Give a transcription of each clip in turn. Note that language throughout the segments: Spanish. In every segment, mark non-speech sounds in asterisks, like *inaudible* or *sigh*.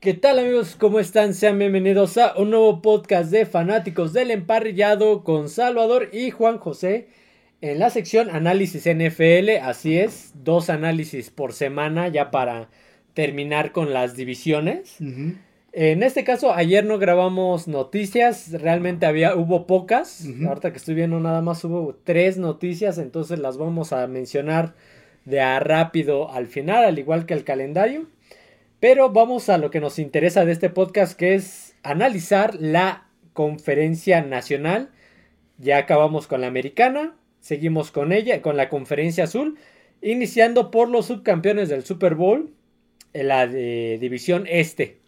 ¿Qué tal amigos? ¿Cómo están? Sean bienvenidos a un nuevo podcast de fanáticos del emparrillado con Salvador y Juan José en la sección análisis NFL. Así es, dos análisis por semana ya para terminar con las divisiones. En este caso, ayer no grabamos noticias, realmente había, hubo pocas. Ahorita que estoy viendo nada más hubo tres noticias, entonces las vamos a mencionar de a rápido al final, al igual que el calendario. Pero vamos a lo que nos interesa de este podcast, que es analizar la conferencia nacional. Ya acabamos con la americana, seguimos con ella, con la conferencia azul, iniciando por los subcampeones del Super Bowl, en la división este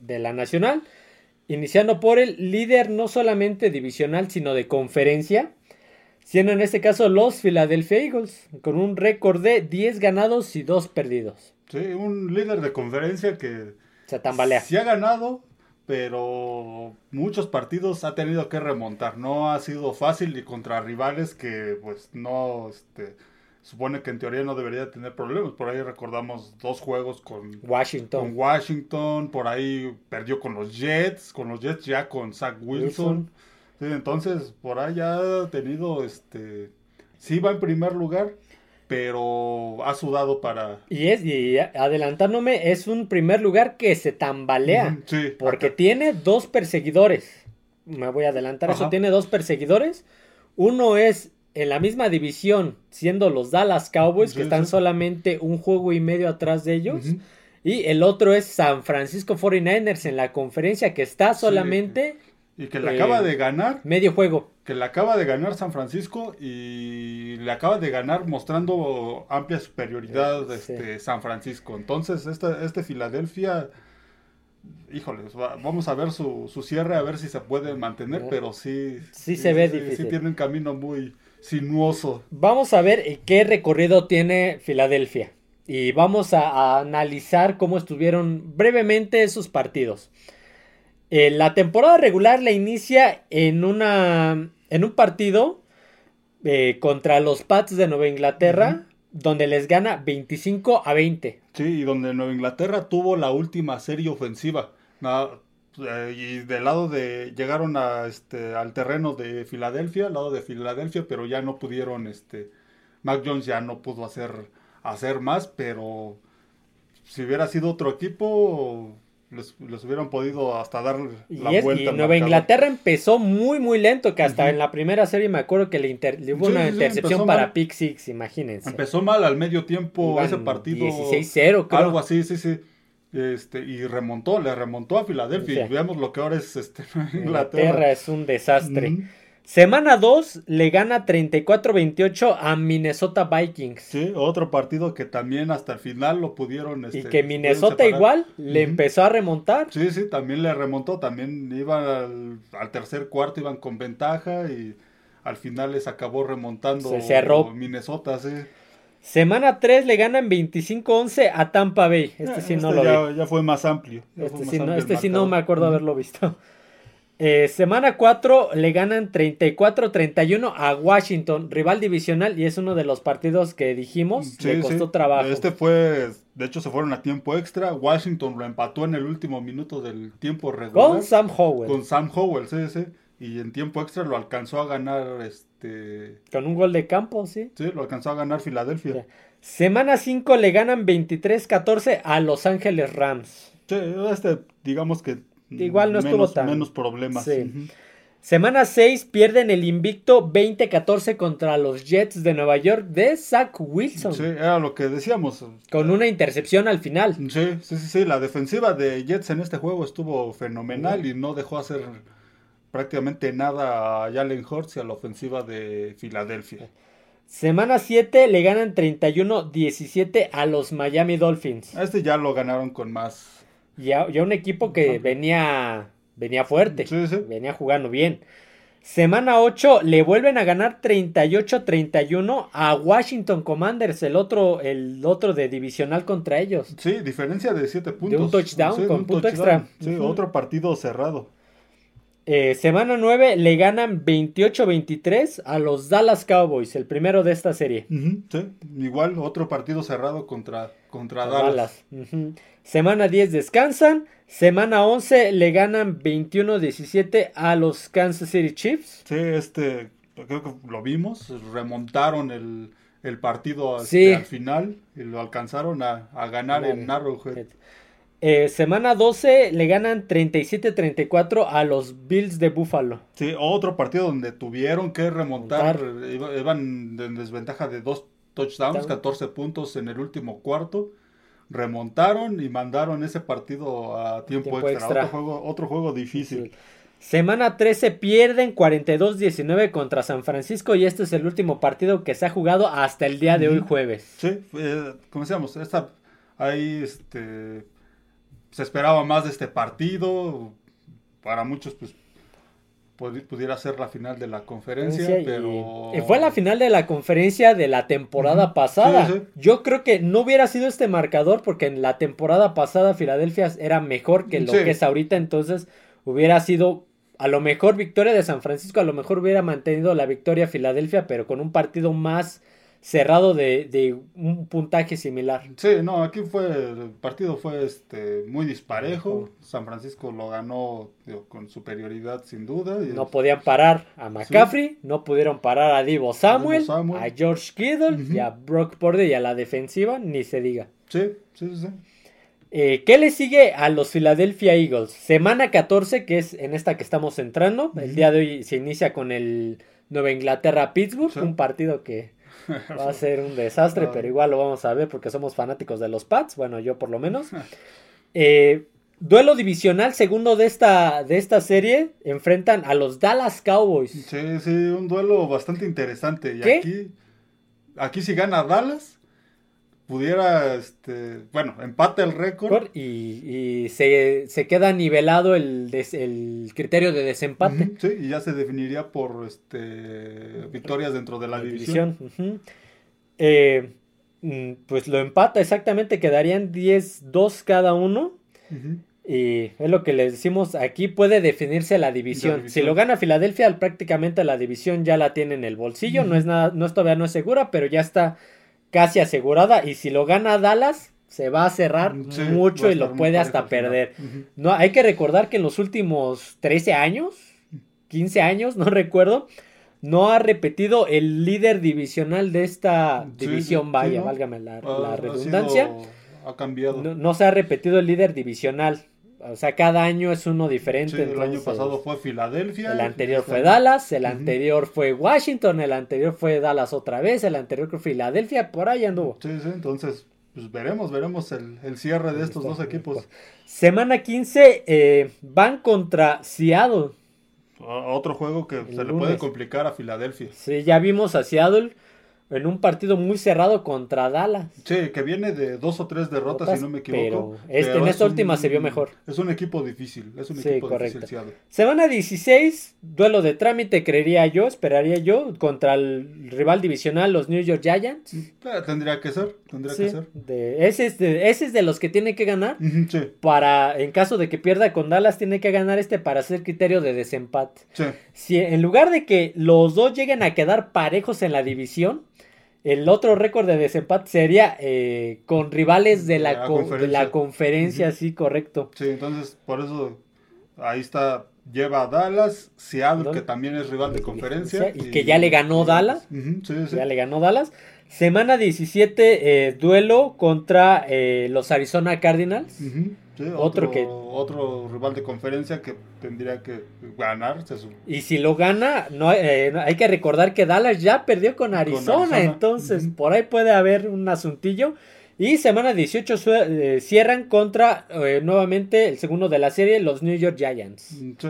de la nacional, iniciando por el líder no solamente divisional, sino de conferencia, siendo en este caso los Philadelphia Eagles, con un récord de 10 ganados y 2 perdidos. Sí, un líder de conferencia que se tambalea. Sí ha ganado, pero muchos partidos ha tenido que remontar. No ha sido fácil y contra rivales que pues no este, supone que en teoría no debería tener problemas. Por ahí recordamos dos juegos con Washington. Con Washington, por ahí perdió con los Jets, con los Jets ya con Zach Wilson. entonces por ahí ha tenido este sí va en primer lugar, pero ha sudado para... Y es, y adelantándome, es un primer lugar que se tambalea, sí, porque tiene dos perseguidores. Me voy a adelantar, eso tiene dos perseguidores. Uno es en la misma división, siendo los Dallas Cowboys, que están solamente un juego y medio atrás de ellos. Y el otro es San Francisco 49ers en la conferencia, que está solamente y que le acaba de ganar. Medio juego. Que le acaba de ganar San Francisco y le acaba de ganar mostrando amplia superioridad de este, San Francisco. Entonces, este, este Filadelfia, híjole, vamos a ver su, cierre, a ver si se puede mantener, pero sí. Sí, se ve difícil. Sí tiene un camino muy sinuoso. Vamos a ver qué recorrido tiene Filadelfia. Y vamos a analizar cómo estuvieron brevemente esos partidos. Eh, la temporada regular la inicia en, una, en un partido eh, contra los Pats de Nueva Inglaterra, donde les gana 25 a 20. Sí, y donde Nueva Inglaterra tuvo la última serie ofensiva. Eh, y del lado de llegaron a este al terreno de Filadelfia, al lado de Filadelfia, pero ya no pudieron este Mac Jones ya no pudo hacer hacer más, pero si hubiera sido otro equipo les, hubieran podido hasta dar la vuelta. Y Nueva Inglaterra empezó muy, muy lento, que hasta en la primera serie me acuerdo que le, hubo una intercepción para Pick Six, imagínense. Empezó mal al medio tiempo ese partido. 16-0, creo. Algo así, sí, sí. Este, y remontó, le remontó a Filadelfia. Y veamos lo que ahora es este, *laughs* Inglaterra. Inglaterra es un desastre. Semana 2 le gana 34-28 a Minnesota Vikings. Sí, otro partido que también hasta el final lo pudieron. y este, que Minnesota igual le empezó a remontar. Sí, sí, también le remontó. También iban al, tercer cuarto, iban con ventaja y al final les acabó remontando Se cerró. Minnesota, sí. Semana 3 le ganan 25-11 a Tampa Bay. Este sí no este lo vi. Ya fue más amplio. este, sí, no, este sí no me acuerdo haberlo visto. Eh, semana 4 le ganan 34-31 a Washington, rival divisional, y es uno de los partidos que dijimos, le costó trabajo. Este fue, de hecho se fueron a tiempo extra, Washington lo empató en el último minuto del tiempo regular. Con Sam Howell. Con Sam Howell, sí, sí. Y en tiempo extra lo alcanzó a ganar este... Con un gol de campo, sí. Sí, lo alcanzó a ganar Filadelfia. Semana 5 le ganan 23-14 a Los Ángeles Rams. Sí, este, digamos que Igual no estuvo tan. Menos problemas. Semana 6 pierden el invicto 20-14 contra los Jets de Nueva York de Zach Wilson. Sí, era lo que decíamos. Con una intercepción al final. Sí, sí, sí, La defensiva de Jets en este juego estuvo fenomenal y no dejó hacer prácticamente nada a Jalen Hurts y a la ofensiva de Filadelfia. Semana 7 le ganan 31-17 a los Miami Dolphins. Este ya lo ganaron con más ya, un equipo que venía, venía fuerte, venía jugando bien. Semana 8 le vuelven a ganar 38-31 a Washington Commanders, el otro, el otro de divisional contra ellos. Sí, diferencia de 7 puntos. De un touchdown con punto extra. Sí, otro partido cerrado. Eh, semana 9 le ganan 28-23 a los Dallas Cowboys, el primero de esta serie. sí, igual otro partido cerrado contra, contra Dallas. Semana 10 descansan. Semana 11 le ganan 21-17 a los Kansas City Chiefs. Sí, este, creo que lo vimos, remontaron el, el partido Sí. al final y lo alcanzaron a, a ganar en Arrowhead. Eh, semana 12 le ganan 37-34 a los Bills de Buffalo. Sí, otro partido donde tuvieron que remontar, Remontar. iba- iban en desventaja de dos touchdowns, Touchdown. 14 puntos en el último cuarto. Remontaron y mandaron ese partido a tiempo, Tiempo extra. extra. Otro juego, otro juego difícil. Semana 13 pierden 42-19 contra San Francisco y este es el último partido que se ha jugado hasta el día de hoy jueves. Sí, eh, como decíamos, esta, ahí este, se esperaba más de este partido. Para muchos, pues, pudiera ser la final de la conferencia, Y- pero... y fue la final de la conferencia de la temporada pasada. Sí, sí. Yo creo que no hubiera sido este marcador porque en la temporada pasada Filadelfia era mejor que lo Sí. que es ahorita, entonces hubiera sido a lo mejor victoria de San Francisco, a lo mejor hubiera mantenido la victoria Filadelfia, pero con un partido más cerrado de, de un puntaje similar. Sí, no, aquí fue, el partido fue este, muy disparejo. San Francisco lo ganó digo, con superioridad sin duda. y- No podían parar a McCaffrey, no pudieron parar a Divo Samuel, Divo Samuel. a George Kittle y a Brock Purdy y a la defensiva, ni se diga. Sí, sí, sí. sí. Eh, ¿Qué le sigue a los Philadelphia Eagles? Semana 14, que es en esta que estamos entrando. El día de hoy se inicia con el Nueva Inglaterra-Pittsburgh, Sí. un partido que *laughs* va a ser un desastre, pero igual lo vamos a ver porque somos fanáticos de los Pats, bueno, yo por lo menos. *laughs* Eh, duelo divisional, segundo de esta, de esta serie, enfrentan a los Dallas Cowboys. Sí, sí, un duelo bastante interesante. Y ¿Qué? aquí, aquí si gana Dallas, pudiera, este, bueno, empate el récord. Y, y se, se queda nivelado el, des- el criterio de desempate. Sí, y ya se definiría por este victorias dentro de la división. Eh, mm, pues lo empata exactamente, quedarían 10-2 cada uno. Y es lo que les decimos, aquí puede definirse la división. La división. Si lo gana Filadelfia, prácticamente la división ya la tiene en el bolsillo. No es nada, no es todavía no es segura, pero ya está casi asegurada. Y si lo gana Dallas, se va a cerrar Sí, mucho a y lo puede hasta perder. No, hay que recordar que en los últimos 13 años, 15 años, no *laughs* recuerdo, no ha repetido el líder divisional de esta Sí, división, sí, vaya, ¿no? válgame la, la ha redundancia. sido- ha cambiado. No, no se ha repetido el líder divisional. O sea, cada año es uno diferente. Sí, el año pasado fue Filadelfia. El anterior este fue Dallas, el anterior fue Washington, el anterior fue Dallas otra vez, el anterior fue Filadelfia, por ahí anduvo. Sí, sí, entonces, pues veremos, veremos el, el cierre de estos dos equipos. Semana 15 eh, van contra Seattle. Otro juego que El se le puede complicar a Filadelfia. Sí, ya vimos a Seattle en un partido muy cerrado contra Dallas. Sí, que viene de dos o tres derrotas, si no me equivoco. pero este- en es esta última se vio mejor. Es un equipo difícil, es un Sí, equipo correcto. difícil. Semana 16, duelo de trámite, creería yo, esperaría yo, contra el rival divisional, los New York Giants. Eh, tendría que ser, tendría Sí, que ser. de- ese, es de, ese es de los que tiene que ganar. Sí, Para, en caso de que pierda con Dallas, tiene que ganar este para hacer criterio de desempate. sí. Si en lugar de que los dos lleguen a quedar parejos en la división, el otro récord de desempate sería eh, con rivales de la, La de conferencia. la conferencia, sí, correcto. Sí, entonces por eso ahí está, lleva a Dallas, Seattle, ¿Dónde? que también es rival de conferencia. Y que ya le ganó Dallas. Sí, sí. Ya le ganó Dallas. Semana 17, eh, duelo contra eh, los Arizona Cardinals. Ujú, sí, Otro otro, que- otro rival de conferencia que tendría que ganar. Y si lo gana, no, eh, no- hay que recordar que Dallas ya perdió con Arizona, Arizona. entonces por ahí puede haber un asuntillo. Y semana 18 su- eh, cierran contra eh, nuevamente el segundo de la serie, los New York Giants. Mm, sí.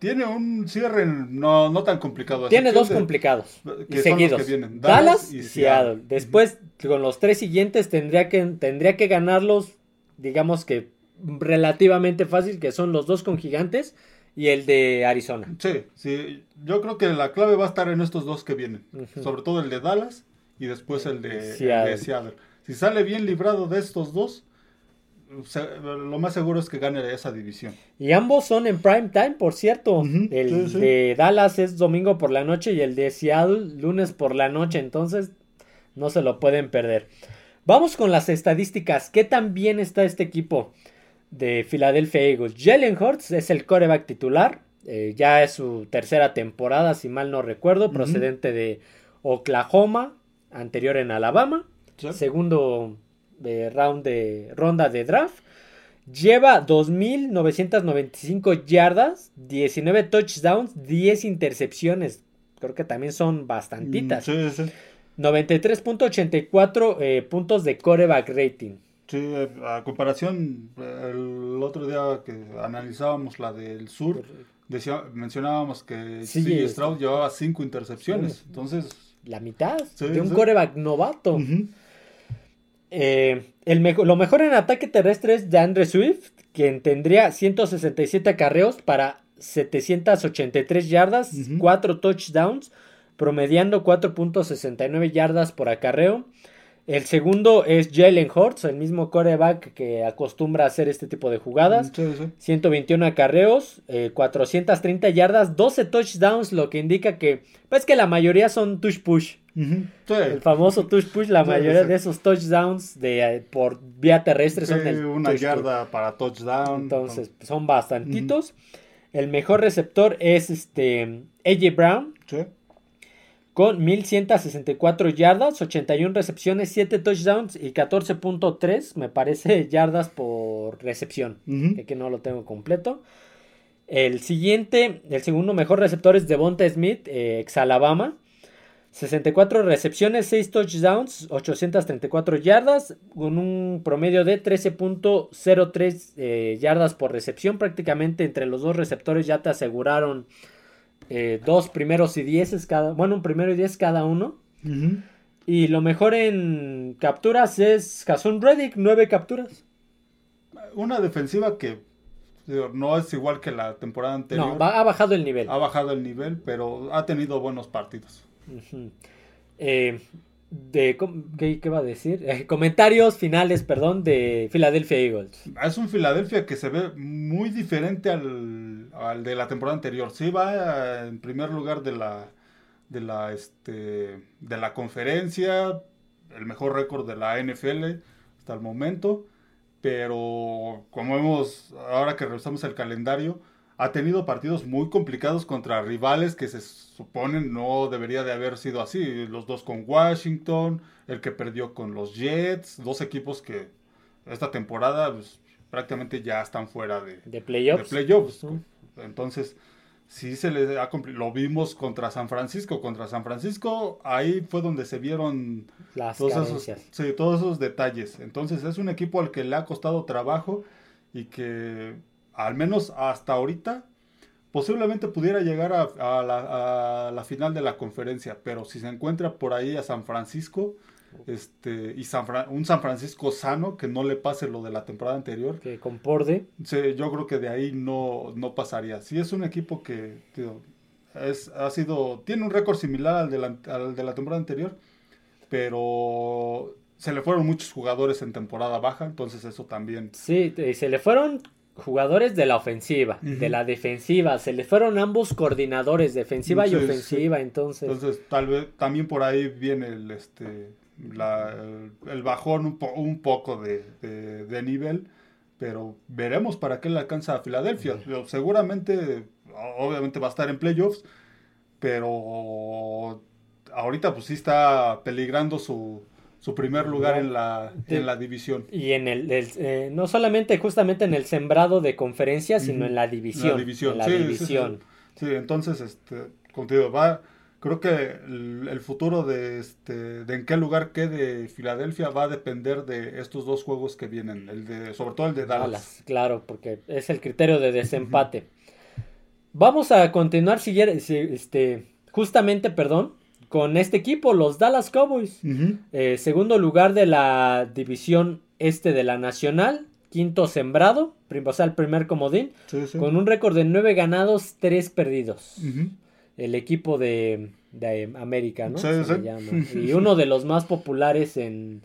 Tiene un cierre no, no tan complicado. Tiene dos de- complicados que y seguidos. que vienen, Dallas, Dallas y. Seattle. Después, con los tres siguientes, tendría que, tendría que ganarlos, digamos que relativamente fácil, que son los dos con gigantes y el de Arizona. Sí, sí, yo creo que la clave va a estar en estos dos que vienen. Sobre todo el de Dallas y después el de el de Seattle. Si sale bien librado de estos dos, se- lo más seguro es que gane esa división. Y ambos son en prime time, por cierto. El sí, sí. de Dallas es domingo por la noche y el de Seattle lunes por la noche, entonces no se lo pueden perder. Vamos con las estadísticas. ¿Qué tan bien está este equipo? De Philadelphia Eagles. Jalen Hurts es el coreback titular. Eh, ya es su tercera temporada, si mal no recuerdo, procedente de Oklahoma, anterior en Alabama. Segundo de round de ronda de draft. Lleva 2.995 yardas, 19 touchdowns, 10 intercepciones. Creo que también son bastantitas. 93.84 eh, puntos de coreback rating. Sí, eh, a comparación, el otro día que analizábamos la del sur, decía, mencionábamos que sí, Stroud llevaba 5 intercepciones. Entonces. La mitad de un coreback novato. Eh, el lo mejor en ataque terrestre es de Andre Swift, quien tendría 167 acarreos para 783 yardas, 4 touchdowns, promediando 4.69 yardas por acarreo. El segundo es Jalen Hurts, el mismo coreback que acostumbra a hacer este tipo de jugadas. 121 acarreos, 430 eh, yardas, 12 touchdowns, lo que indica que, pues que la mayoría son touch push. El famoso touch push, la mayoría de esos touchdowns de, eh, por vía terrestre son el una yarda para touchdown. Entonces, son bastantitos. El mejor receptor es este AJ Brown. Con 1164 yardas, 81 recepciones, 7 touchdowns y 14.3, me parece, *laughs* yardas por recepción. Que no lo tengo completo. El siguiente, el segundo mejor receptor es Devonta Smith, eh, ex Alabama. 64 recepciones, 6 touchdowns, 834 yardas, con un promedio de 13.03 eh, yardas por recepción. Prácticamente entre los dos receptores ya te aseguraron eh, dos primeros y dieces cada, bueno, un primero y diez cada uno. Y lo mejor en capturas es Jason Reddick, nueve capturas. Una defensiva que no es igual que la temporada anterior. No, ha bajado el nivel. Ha bajado el nivel, pero ha tenido buenos partidos. Eh, de, ¿qué, va a decir? Eh, comentarios finales, perdón, de Philadelphia Eagles. Es un Philadelphia que se ve muy diferente al, de la temporada anterior. Sí va en primer lugar de la, de la, este, de la conferencia, el mejor récord de la NFL hasta el momento, pero como vemos ahora que revisamos el calendario, ha tenido partidos muy complicados contra rivales que se suponen no debería de haber sido así. Los dos con Washington, el que perdió con los Jets, dos equipos que esta temporada pues, prácticamente ya están fuera de, de playoffs. playoffs. Entonces, sí se le ha Lo vimos contra San Francisco. Contra San Francisco, ahí fue donde se vieron Las todos, esos, sí, todos esos detalles. Entonces, es un equipo al que le ha costado trabajo y que al menos hasta ahorita, posiblemente pudiera llegar a, la, final de la conferencia, pero si se encuentra por ahí a San Francisco, este, y San un San Francisco sano, que no le pase lo de la temporada anterior. Que comporde. Sí, yo creo que de ahí no, no pasaría. Si es un equipo que es, ha sido, tiene un récord similar al de, la, al de la temporada anterior, pero se le fueron muchos jugadores en temporada baja, entonces eso también. Sí, se le fueron jugadores de la ofensiva, de la defensiva, se le fueron ambos coordinadores, defensiva y ofensiva, entonces. Entonces, tal vez también por ahí viene el este el, bajón un, poco de, nivel, pero veremos para qué le alcanza a Filadelfia. Seguramente, obviamente va a estar en playoffs, pero ahorita pues sí está peligrando su, su primer lugar en la, en la división. Y en el, eh, no solamente justamente en el sembrado de conferencia, sino en la división. La división. sí, división. Sí, entonces, este, contigo, va, creo que el, futuro de, este, de en qué lugar quede Filadelfia va a depender de estos dos juegos que vienen, el de, sobre todo el de Dallas. claro, porque es el criterio de desempate. Vamos a continuar, si, este, justamente, perdón, con este equipo, los Dallas Cowboys. Eh, segundo lugar de la división este de la Nacional. Quinto sembrado, o sea, el primer comodín. Con un récord de nueve ganados, tres perdidos. El equipo de, América, ¿no? *laughs* Y uno de los más populares en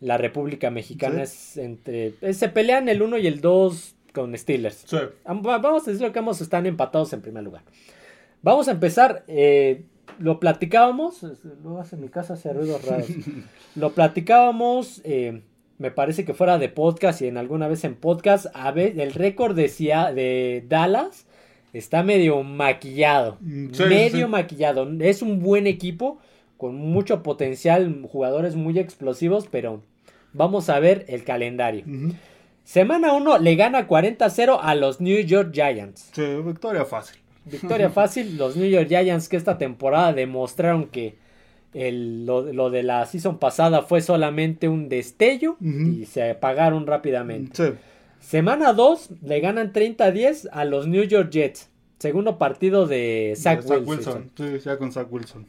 la República Mexicana es entre... Eh, se pelean el uno y el dos con Steelers. Vamos a decir que ambos están empatados en primer lugar. Vamos a empezar. Eh, lo platicábamos, luego hace mi casa hace ruidos raros. lo platicábamos eh, me parece que fuera de podcast y en alguna vez en podcast, a ver, el récord de, de Dallas está medio maquillado. Mm, medio maquillado. Es un buen equipo con mucho potencial, jugadores muy explosivos, pero vamos a ver el calendario. Semana 1 le gana 40-0 a los New York Giants. Sí, victoria fácil. Victoria *laughs* fácil. Los New York Giants que esta temporada demostraron que el, lo, de la season pasada fue solamente un destello y se apagaron rápidamente. Semana 2 le ganan 30-10 a los New York Jets. Segundo partido de Zach, Wilson. Sí, ya con Zach Wilson.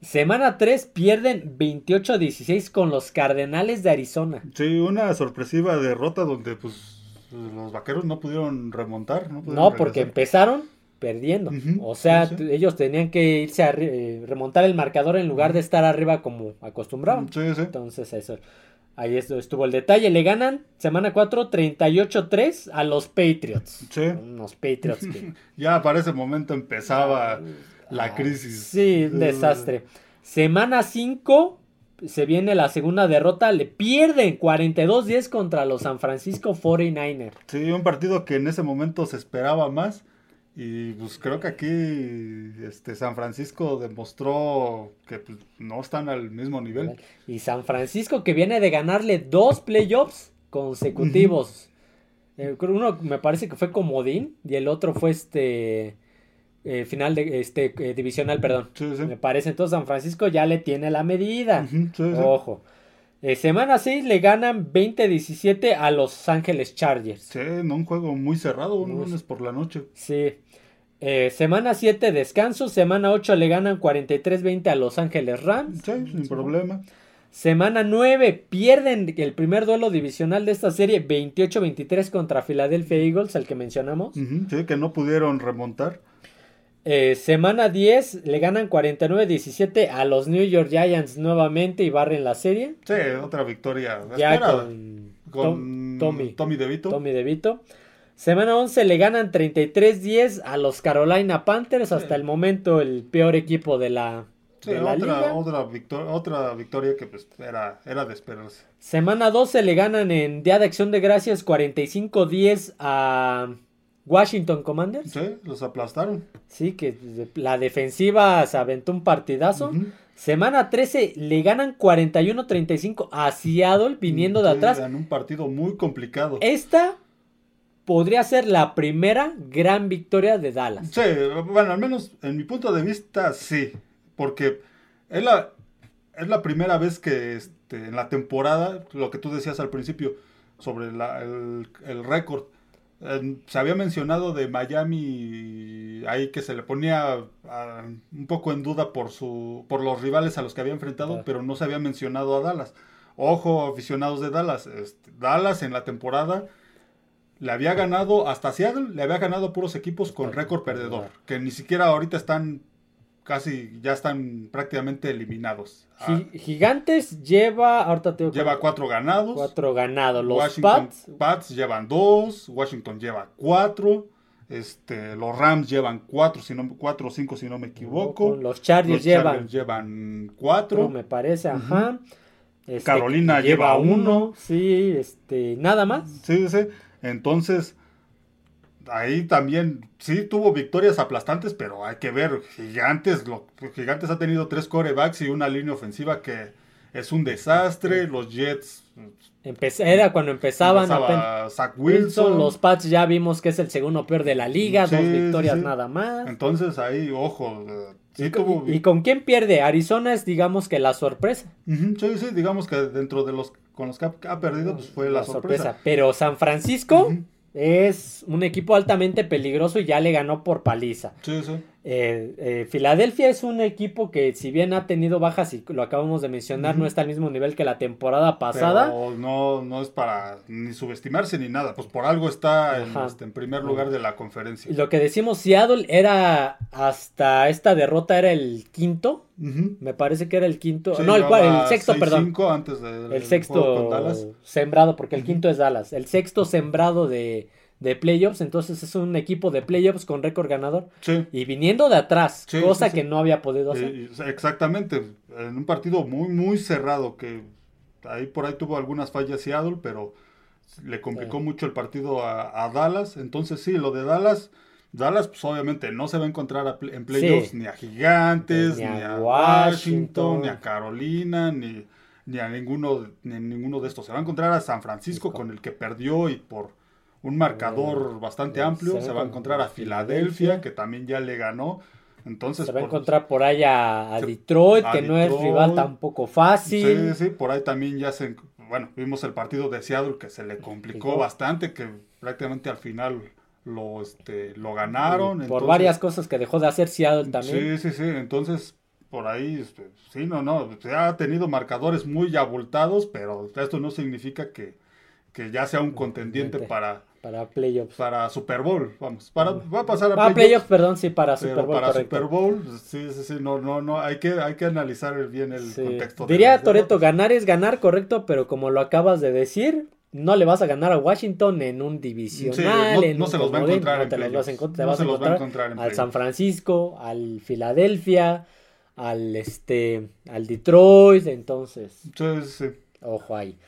Semana 3 pierden 28-16 con los Cardenales de Arizona. Sí, una sorpresiva derrota donde pues los vaqueros no pudieron remontar. No, porque empezaron perdiendo. o sea, ellos tenían que irse a eh, remontar el marcador en lugar de estar arriba como acostumbraban. Sí, sí. Entonces, eso. Ahí estuvo el detalle. Le ganan semana 4 38-3 a los Patriots. Sí. Unos Patriots *laughs* ya para ese momento empezaba la ah, crisis. Sí, un desastre. Semana 5 se viene la segunda derrota. Le pierden 42-10 contra los San Francisco 49ers. Sí, un partido que en ese momento se esperaba más. Y pues creo que aquí este San Francisco demostró que pues, no están al mismo nivel. Y San Francisco que viene de ganarle dos playoffs consecutivos. Eh, uno me parece que fue comodín y el otro fue este eh, final de este eh, divisional, perdón. Me parece entonces San Francisco ya le tiene la medida. Ojo. Semana 6 le ganan 20-17 a Los Ángeles Chargers. Sí, no un juego muy cerrado, un lunes por la noche. Sí. Eh, semana 7 descanso, semana 8 le ganan 43-20 a Los Ángeles Rams. Sí, sin problema. Semana 9 pierden el primer duelo divisional de esta serie 28-23 contra Philadelphia Eagles, al que mencionamos. sí, que no pudieron remontar. Eh, semana 10 le ganan 49-17 a los New York Giants nuevamente y barren la serie. Sí, otra victoria. Ya con, con Tommy. Tommy DeVito. Tommy DeVito. Semana 11 le ganan 33-10 a los Carolina Panthers, hasta el momento el peor equipo de la, otra, Otra, victoria, otra victoria que pues era, era de esperarse. Semana 12 le ganan en Día de Acción de Gracias 45-10 a Washington Commanders. Sí, los aplastaron. Sí, que la defensiva se aventó un partidazo. Semana 13 le ganan 41-35 a Seattle viniendo de atrás. En un partido muy complicado. Esta podría ser la primera gran victoria de Dallas. Sí, bueno, al menos en mi punto de vista sí, porque es la, es la primera vez que este, en la temporada, lo que tú decías al principio sobre el, récord, se había mencionado de Miami ahí que se le ponía un poco en duda por, su, por los rivales a los que había enfrentado, pero no se había mencionado a Dallas. Ojo, aficionados de Dallas, este, Dallas en la temporada le había ganado hasta Seattle, le había ganado puros equipos con récord perdedor, que ni siquiera ahorita están casi, ya están prácticamente eliminados. Ah. Gigantes lleva, ahorita tengo Lleva cuatro ganados. Cuatro ganados. Los Washington, Pats. llevan dos, Washington lleva cuatro. Este, los Rams llevan cuatro, si no, cuatro o cinco si no me equivoco. Los Chargers, llevan, llevan cuatro. me parece, ajá. Este, Carolina lleva, uno. Sí, este, nada más. Sí, sí. Entonces, ahí también sí tuvo victorias aplastantes, pero hay que ver, Gigantes, lo, Gigantes ha tenido tres corebacks y una línea ofensiva que es un desastre, los Jets... era cuando empezaban Zach Wilson. Los Pats ya vimos que es el segundo peor de la liga, dos victorias nada más. Entonces ahí, ojo. ¿Y, con quién pierde? Arizona es, digamos que la sorpresa. sí, sí, digamos que dentro de los con los que ha, perdido, pues fue la, sorpresa. Pero San Francisco es un equipo altamente peligroso y ya le ganó por paliza. Sí, sí. Eh, eh, Filadelfia es un equipo que si bien ha tenido bajas y lo acabamos de mencionar, no está al mismo nivel que la temporada pasada. Pero no, no es para ni subestimarse ni nada, pues por algo está en, este, primer lugar de la conferencia. Lo que decimos, Seattle era hasta esta derrota era el quinto, me parece que era el quinto, no, el, el, sexto, perdón. Antes el sexto sembrado, porque el quinto es Dallas, el sexto sembrado de de playoffs, entonces es un equipo de playoffs con récord ganador. Y viniendo de atrás, cosa que no había podido hacer. exactamente, en un partido muy, muy cerrado que ahí por ahí tuvo algunas fallas Seattle, pero le complicó mucho el partido a, Dallas. Entonces sí, lo de Dallas, Dallas pues obviamente no se va a encontrar en playoffs ni a Gigantes, ni, a, Washington, ni a Carolina, ni, ni a ninguno, ni ninguno de estos. Se va a encontrar a San Francisco con el que perdió y por un marcador bastante amplio. Se va a encontrar a Filadelfia, que también ya le ganó. Entonces, se va a encontrar por ahí a, Detroit, que no es rival tampoco fácil. Sí, sí, por ahí también ya se. Bueno, vimos el partido de Seattle que se le complicó bastante, que prácticamente al final lo, este, lo ganaron. por varias cosas que dejó de hacer Seattle también. Sí, sí, sí. Entonces, por ahí, este, sí, no, no. ha tenido marcadores muy abultados, pero esto no significa que, que ya sea un contendiente para, para playoffs. Para Super Bowl, vamos. Para, va a pasar a playoffs. playoffs, perdón, sí, para Super Bowl. Para Super Bowl, sí, sí, sí, no, no, no, hay que, hay que analizar bien el contexto. Diría Toreto, ganar es ganar, correcto, pero como lo acabas de decir, no le vas a ganar a Washington en un divisional. no, se los va a encontrar en te los vas a encontrar, al San Francisco, al Filadelfia, al este, al Detroit, entonces. Sí, sí. Ojo ahí.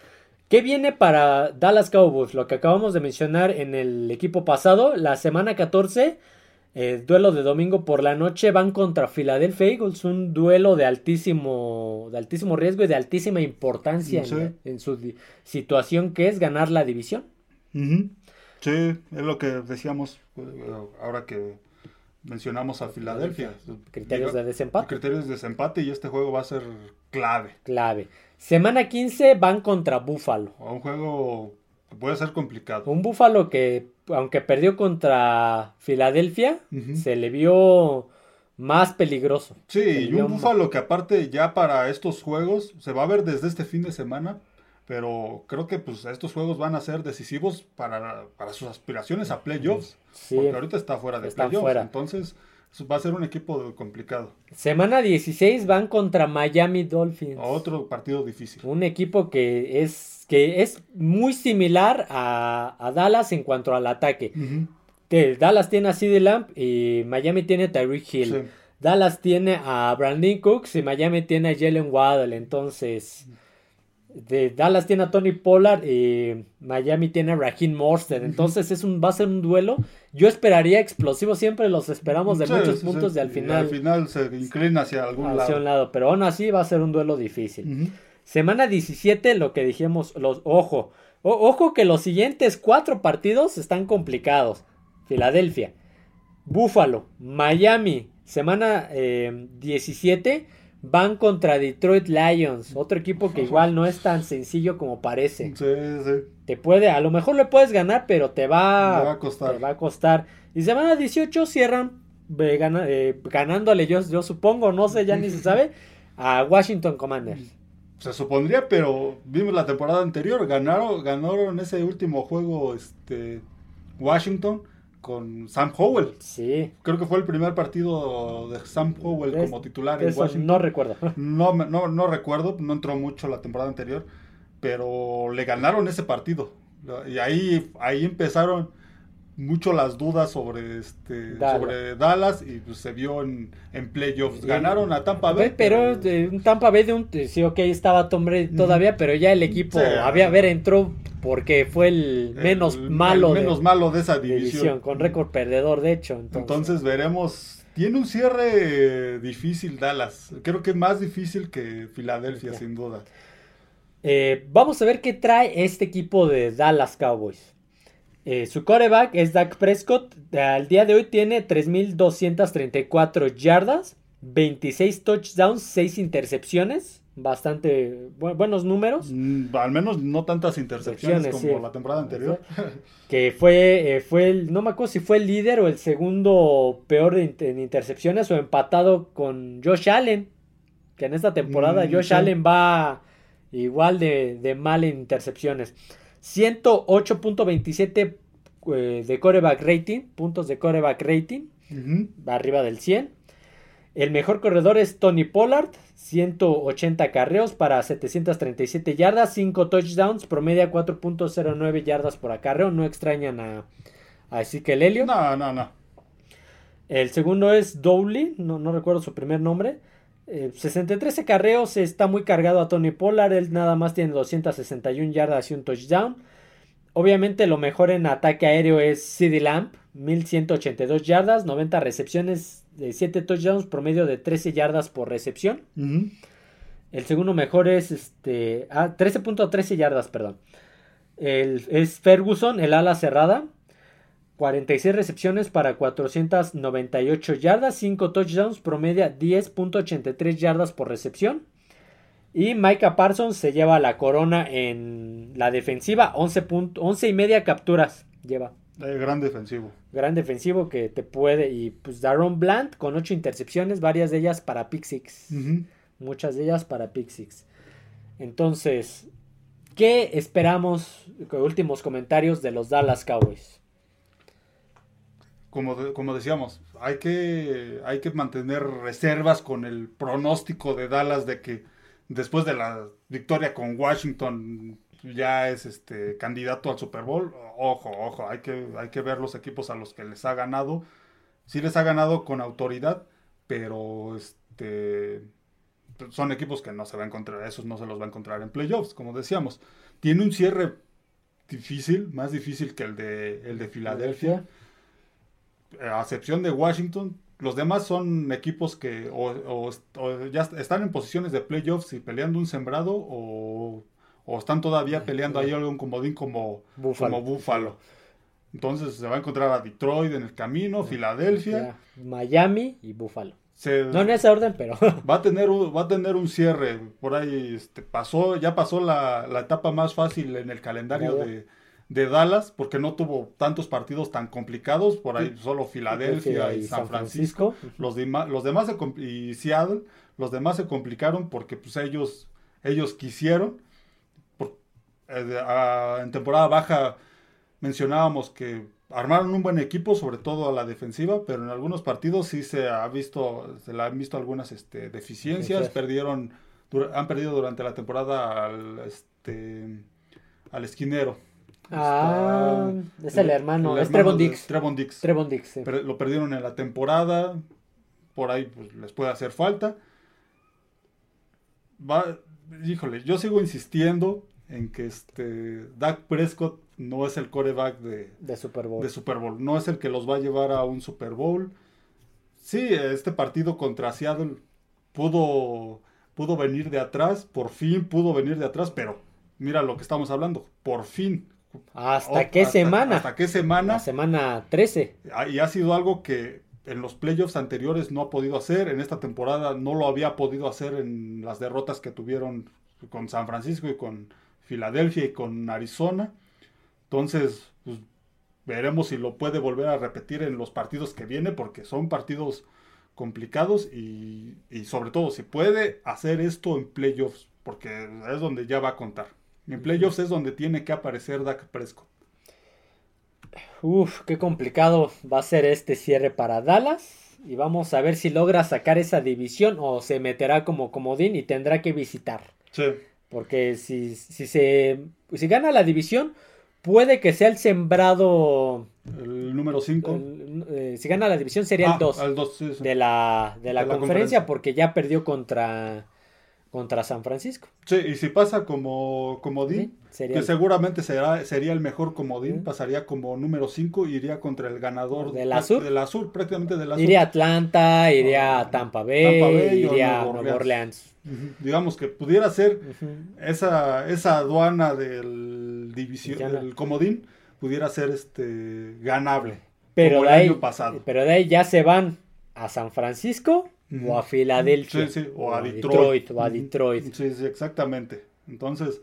¿Qué viene para Dallas Cowboys? Lo que acabamos de mencionar en el equipo pasado, la semana 14, eh, duelo de domingo por la noche, van contra Philadelphia Eagles, un duelo de altísimo, de altísimo riesgo y de altísima importancia en, su situación que es ganar la división. Sí, es lo que decíamos ahora que mencionamos a Filadelfia. Criterios de desempate. Criterios de desempate y este juego va a ser clave. Clave. Semana 15 van contra Búfalo. Un juego que puede ser complicado. Un Búfalo que, aunque perdió contra Filadelfia, se le vio más peligroso. Sí, y un Búfalo que aparte ya para estos juegos se va a ver desde este fin de semana, pero creo que pues estos juegos van a ser decisivos para, para sus aspiraciones a playoffs. Sí, porque ahorita está fuera de playoffs. Fuera. Entonces Va a ser un equipo complicado. Semana 16 van contra Miami Dolphins. Otro partido difícil. Un equipo que es, que es muy similar a, Dallas en cuanto al ataque. Dallas tiene a CD Lamp y Miami tiene a Tyreek Hill. Dallas tiene a Brandon Cooks y Miami tiene a Jalen Waddle. Entonces, de Dallas tiene a Tony Pollard y Miami tiene a Raheem Morstead. Entonces es un, va a ser un duelo. Yo esperaría explosivo, siempre los esperamos de muchos puntos y al final. al final se inclina hacia algún hacia un lado. Pero aún así va a ser un duelo difícil. Semana 17, lo que dijimos, los, ojo, ojo que los siguientes cuatro partidos están complicados. Filadelfia, Buffalo, Miami, semana eh, 17 van contra Detroit Lions, otro equipo que igual no es tan sencillo como parece. Sí, sí. Te puede, a lo mejor le puedes ganar, pero te va, va a costar. Te va a costar. Y semana 18 cierran eh, ganándole, yo, yo supongo, no sé, ya ni se sabe, a Washington Commanders. Se supondría, pero vimos la temporada anterior, ganaron, ganaron ese último juego este, Washington con Sam Howell. Sí. Creo que fue el primer partido de Sam Howell como titular en Washington. *laughs* No recuerdo. No, no, no recuerdo, no entró mucho la temporada anterior, pero le ganaron ese partido. Y ahí, ahí empezaron mucho las dudas sobre este Dallas. sobre Dallas y pues, se vio en, en playoffs. Ganaron a Tampa Bay. Pero, un Tampa Bay de un sí, ok, estaba Tom Brady todavía, pero ya el equipo había ver entró porque fue el menos malo menos de, malo de esa división, con récord perdedor de hecho. Entonces. veremos. Tiene un cierre difícil Dallas. Creo que más difícil que Filadelfia, sin duda. Eh, vamos a ver qué trae este equipo de Dallas Cowboys. Eh, su coreback es Dak Prescott. Al día de hoy tiene 3.234 yardas, 26 touchdowns, 6 intercepciones. Bastante buenos números. Mm, al menos no tantas intercepciones como la temporada anterior. Que fue, eh, fue el, no me acuerdo si fue el líder o el segundo peor en intercepciones o empatado con Josh Allen. Que en esta temporada mm, Josh Allen va igual de, de mal en intercepciones. 108.27 eh, de coreback rating, puntos de coreback rating, arriba del 100. El mejor corredor es Tony Pollard, 180 carreos para 737 yardas, 5 touchdowns, promedia 4.09 yardas por acarreo. No extrañan a, a Ezekiel Elliott. No, no, no. El segundo es Dowley, no, no recuerdo su primer nombre. 63 eh, carreos, está muy cargado a Tony Pollard, él nada más tiene 261 yardas y un touchdown. Obviamente lo mejor en ataque aéreo es CD Lamp, 1182 yardas, 90 recepciones de 7 touchdowns, promedio de 13 yardas por recepción. El segundo mejor es este, ah, 13.13 yardas, perdón. El, es Ferguson, el ala cerrada, 46 recepciones para 498 yardas, 5 touchdowns, promedia 10.83 yardas por recepción. Y Micah Parsons se lleva la corona en la defensiva, 11, 11 y media capturas lleva. Eh, gran defensivo. Gran defensivo que te puede. Y pues Daron Bland con 8 intercepciones, varias de ellas para pick six. Muchas de ellas para pick six. Entonces, ¿qué esperamos? Últimos comentarios de los Dallas Cowboys como, como decíamos, hay que, hay que mantener reservas con el pronóstico de Dallas de que después de la victoria con Washington ya es este candidato al Super Bowl. Ojo, ojo, hay que, hay que ver los equipos a los que les ha ganado. Sí les ha ganado con autoridad, pero este son equipos que no se va a encontrar, esos no se los va a encontrar en playoffs, como decíamos. Tiene un cierre difícil, más difícil que el de, el de Filadelfia a excepción de Washington, los demás son equipos que o, ya están en posiciones de playoffs y peleando un sembrado o, están todavía peleando ahí algún comodín como Buffalo. Entonces se va a encontrar a Detroit en el camino, Filadelfia, Miami y Buffalo. no en esa orden, pero *laughs* va a tener un, va a tener un cierre por ahí. Este, pasó, ya pasó la, la etapa más fácil en el calendario de de Dallas, porque no tuvo tantos partidos tan complicados, por ahí solo Filadelfia y, San Francisco, Los, los demás se, y Seattle, los demás se complicaron porque pues ellos, ellos quisieron. Eh, en temporada baja mencionábamos que armaron un buen equipo, sobre todo a la defensiva, pero en algunos partidos sí se ha visto, se le han visto algunas este, deficiencias, perdieron, han perdido durante la temporada al, este, al esquinero Ah, es el hermano, es Trevon Dix. Trevon Dix. Trevon Dix Lo perdieron en la temporada, por ahí pues, les puede hacer falta. Va, híjole, yo sigo insistiendo en que este Dak Prescott no es el coreback de, de, Super Bowl. de Super Bowl. No es el que los va a llevar a un Super Bowl. Sí, este partido contra Seattle pudo, pudo venir de atrás, por fin pudo venir de atrás, pero mira lo que estamos hablando, por fin ¿Hasta qué semana? ¿Hasta qué semana? La semana 13. Ah, y ha sido algo que en los playoffs anteriores no ha podido hacer. En esta temporada no lo había podido hacer en las derrotas que tuvieron con San Francisco y con Filadelfia y con Arizona. Entonces, pues, veremos si lo puede volver a repetir en los partidos que viene, porque son partidos complicados y, y sobre todo si puede hacer esto en playoffs, porque es donde ya va a contar. En playoffs es donde tiene que aparecer Dak Prescott. Uf, qué complicado va a ser este cierre para Dallas. Y vamos a ver si logra sacar esa división o se meterá como comodín y tendrá que visitar. Sí. Porque si, si se si gana la división, puede que sea el sembrado. El número 5. Eh, si gana la división sería el 2. Ah, de la, de la, conferencia, porque ya perdió contra contra San Francisco. Sí, y si pasa como comodín, que seguramente será, sería el mejor comodín, pasaría como número 5 iría contra el ganador de la Sur. De la Sur, prácticamente de la Sur. Iría a Atlanta, iría a Tampa Bay, iría a Nueva Orleans. Digamos que pudiera ser esa, esa aduana del división, del comodín, pudiera ser este ganable. Pero como el año pasado. Pero de ahí ya se van a San Francisco o a Filadelfia. o, a Detroit. O a Detroit. Sí, sí, exactamente. Entonces,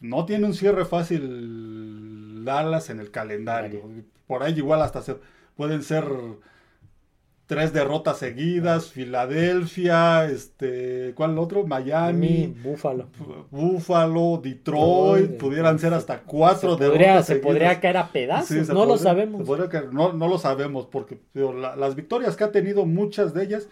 no tiene un cierre fácil Dallas en el calendario. Por ahí igual hasta se, pueden ser tres derrotas seguidas, Filadelfia, este, ¿cuál otro? Miami, Búfalo, Búfalo, Detroit, pudieran ser hasta cuatro se derrotas Se podría caer a pedazos, no lo sabemos. no, no, lo sabemos porque las victorias que ha tenido, muchas de ellas,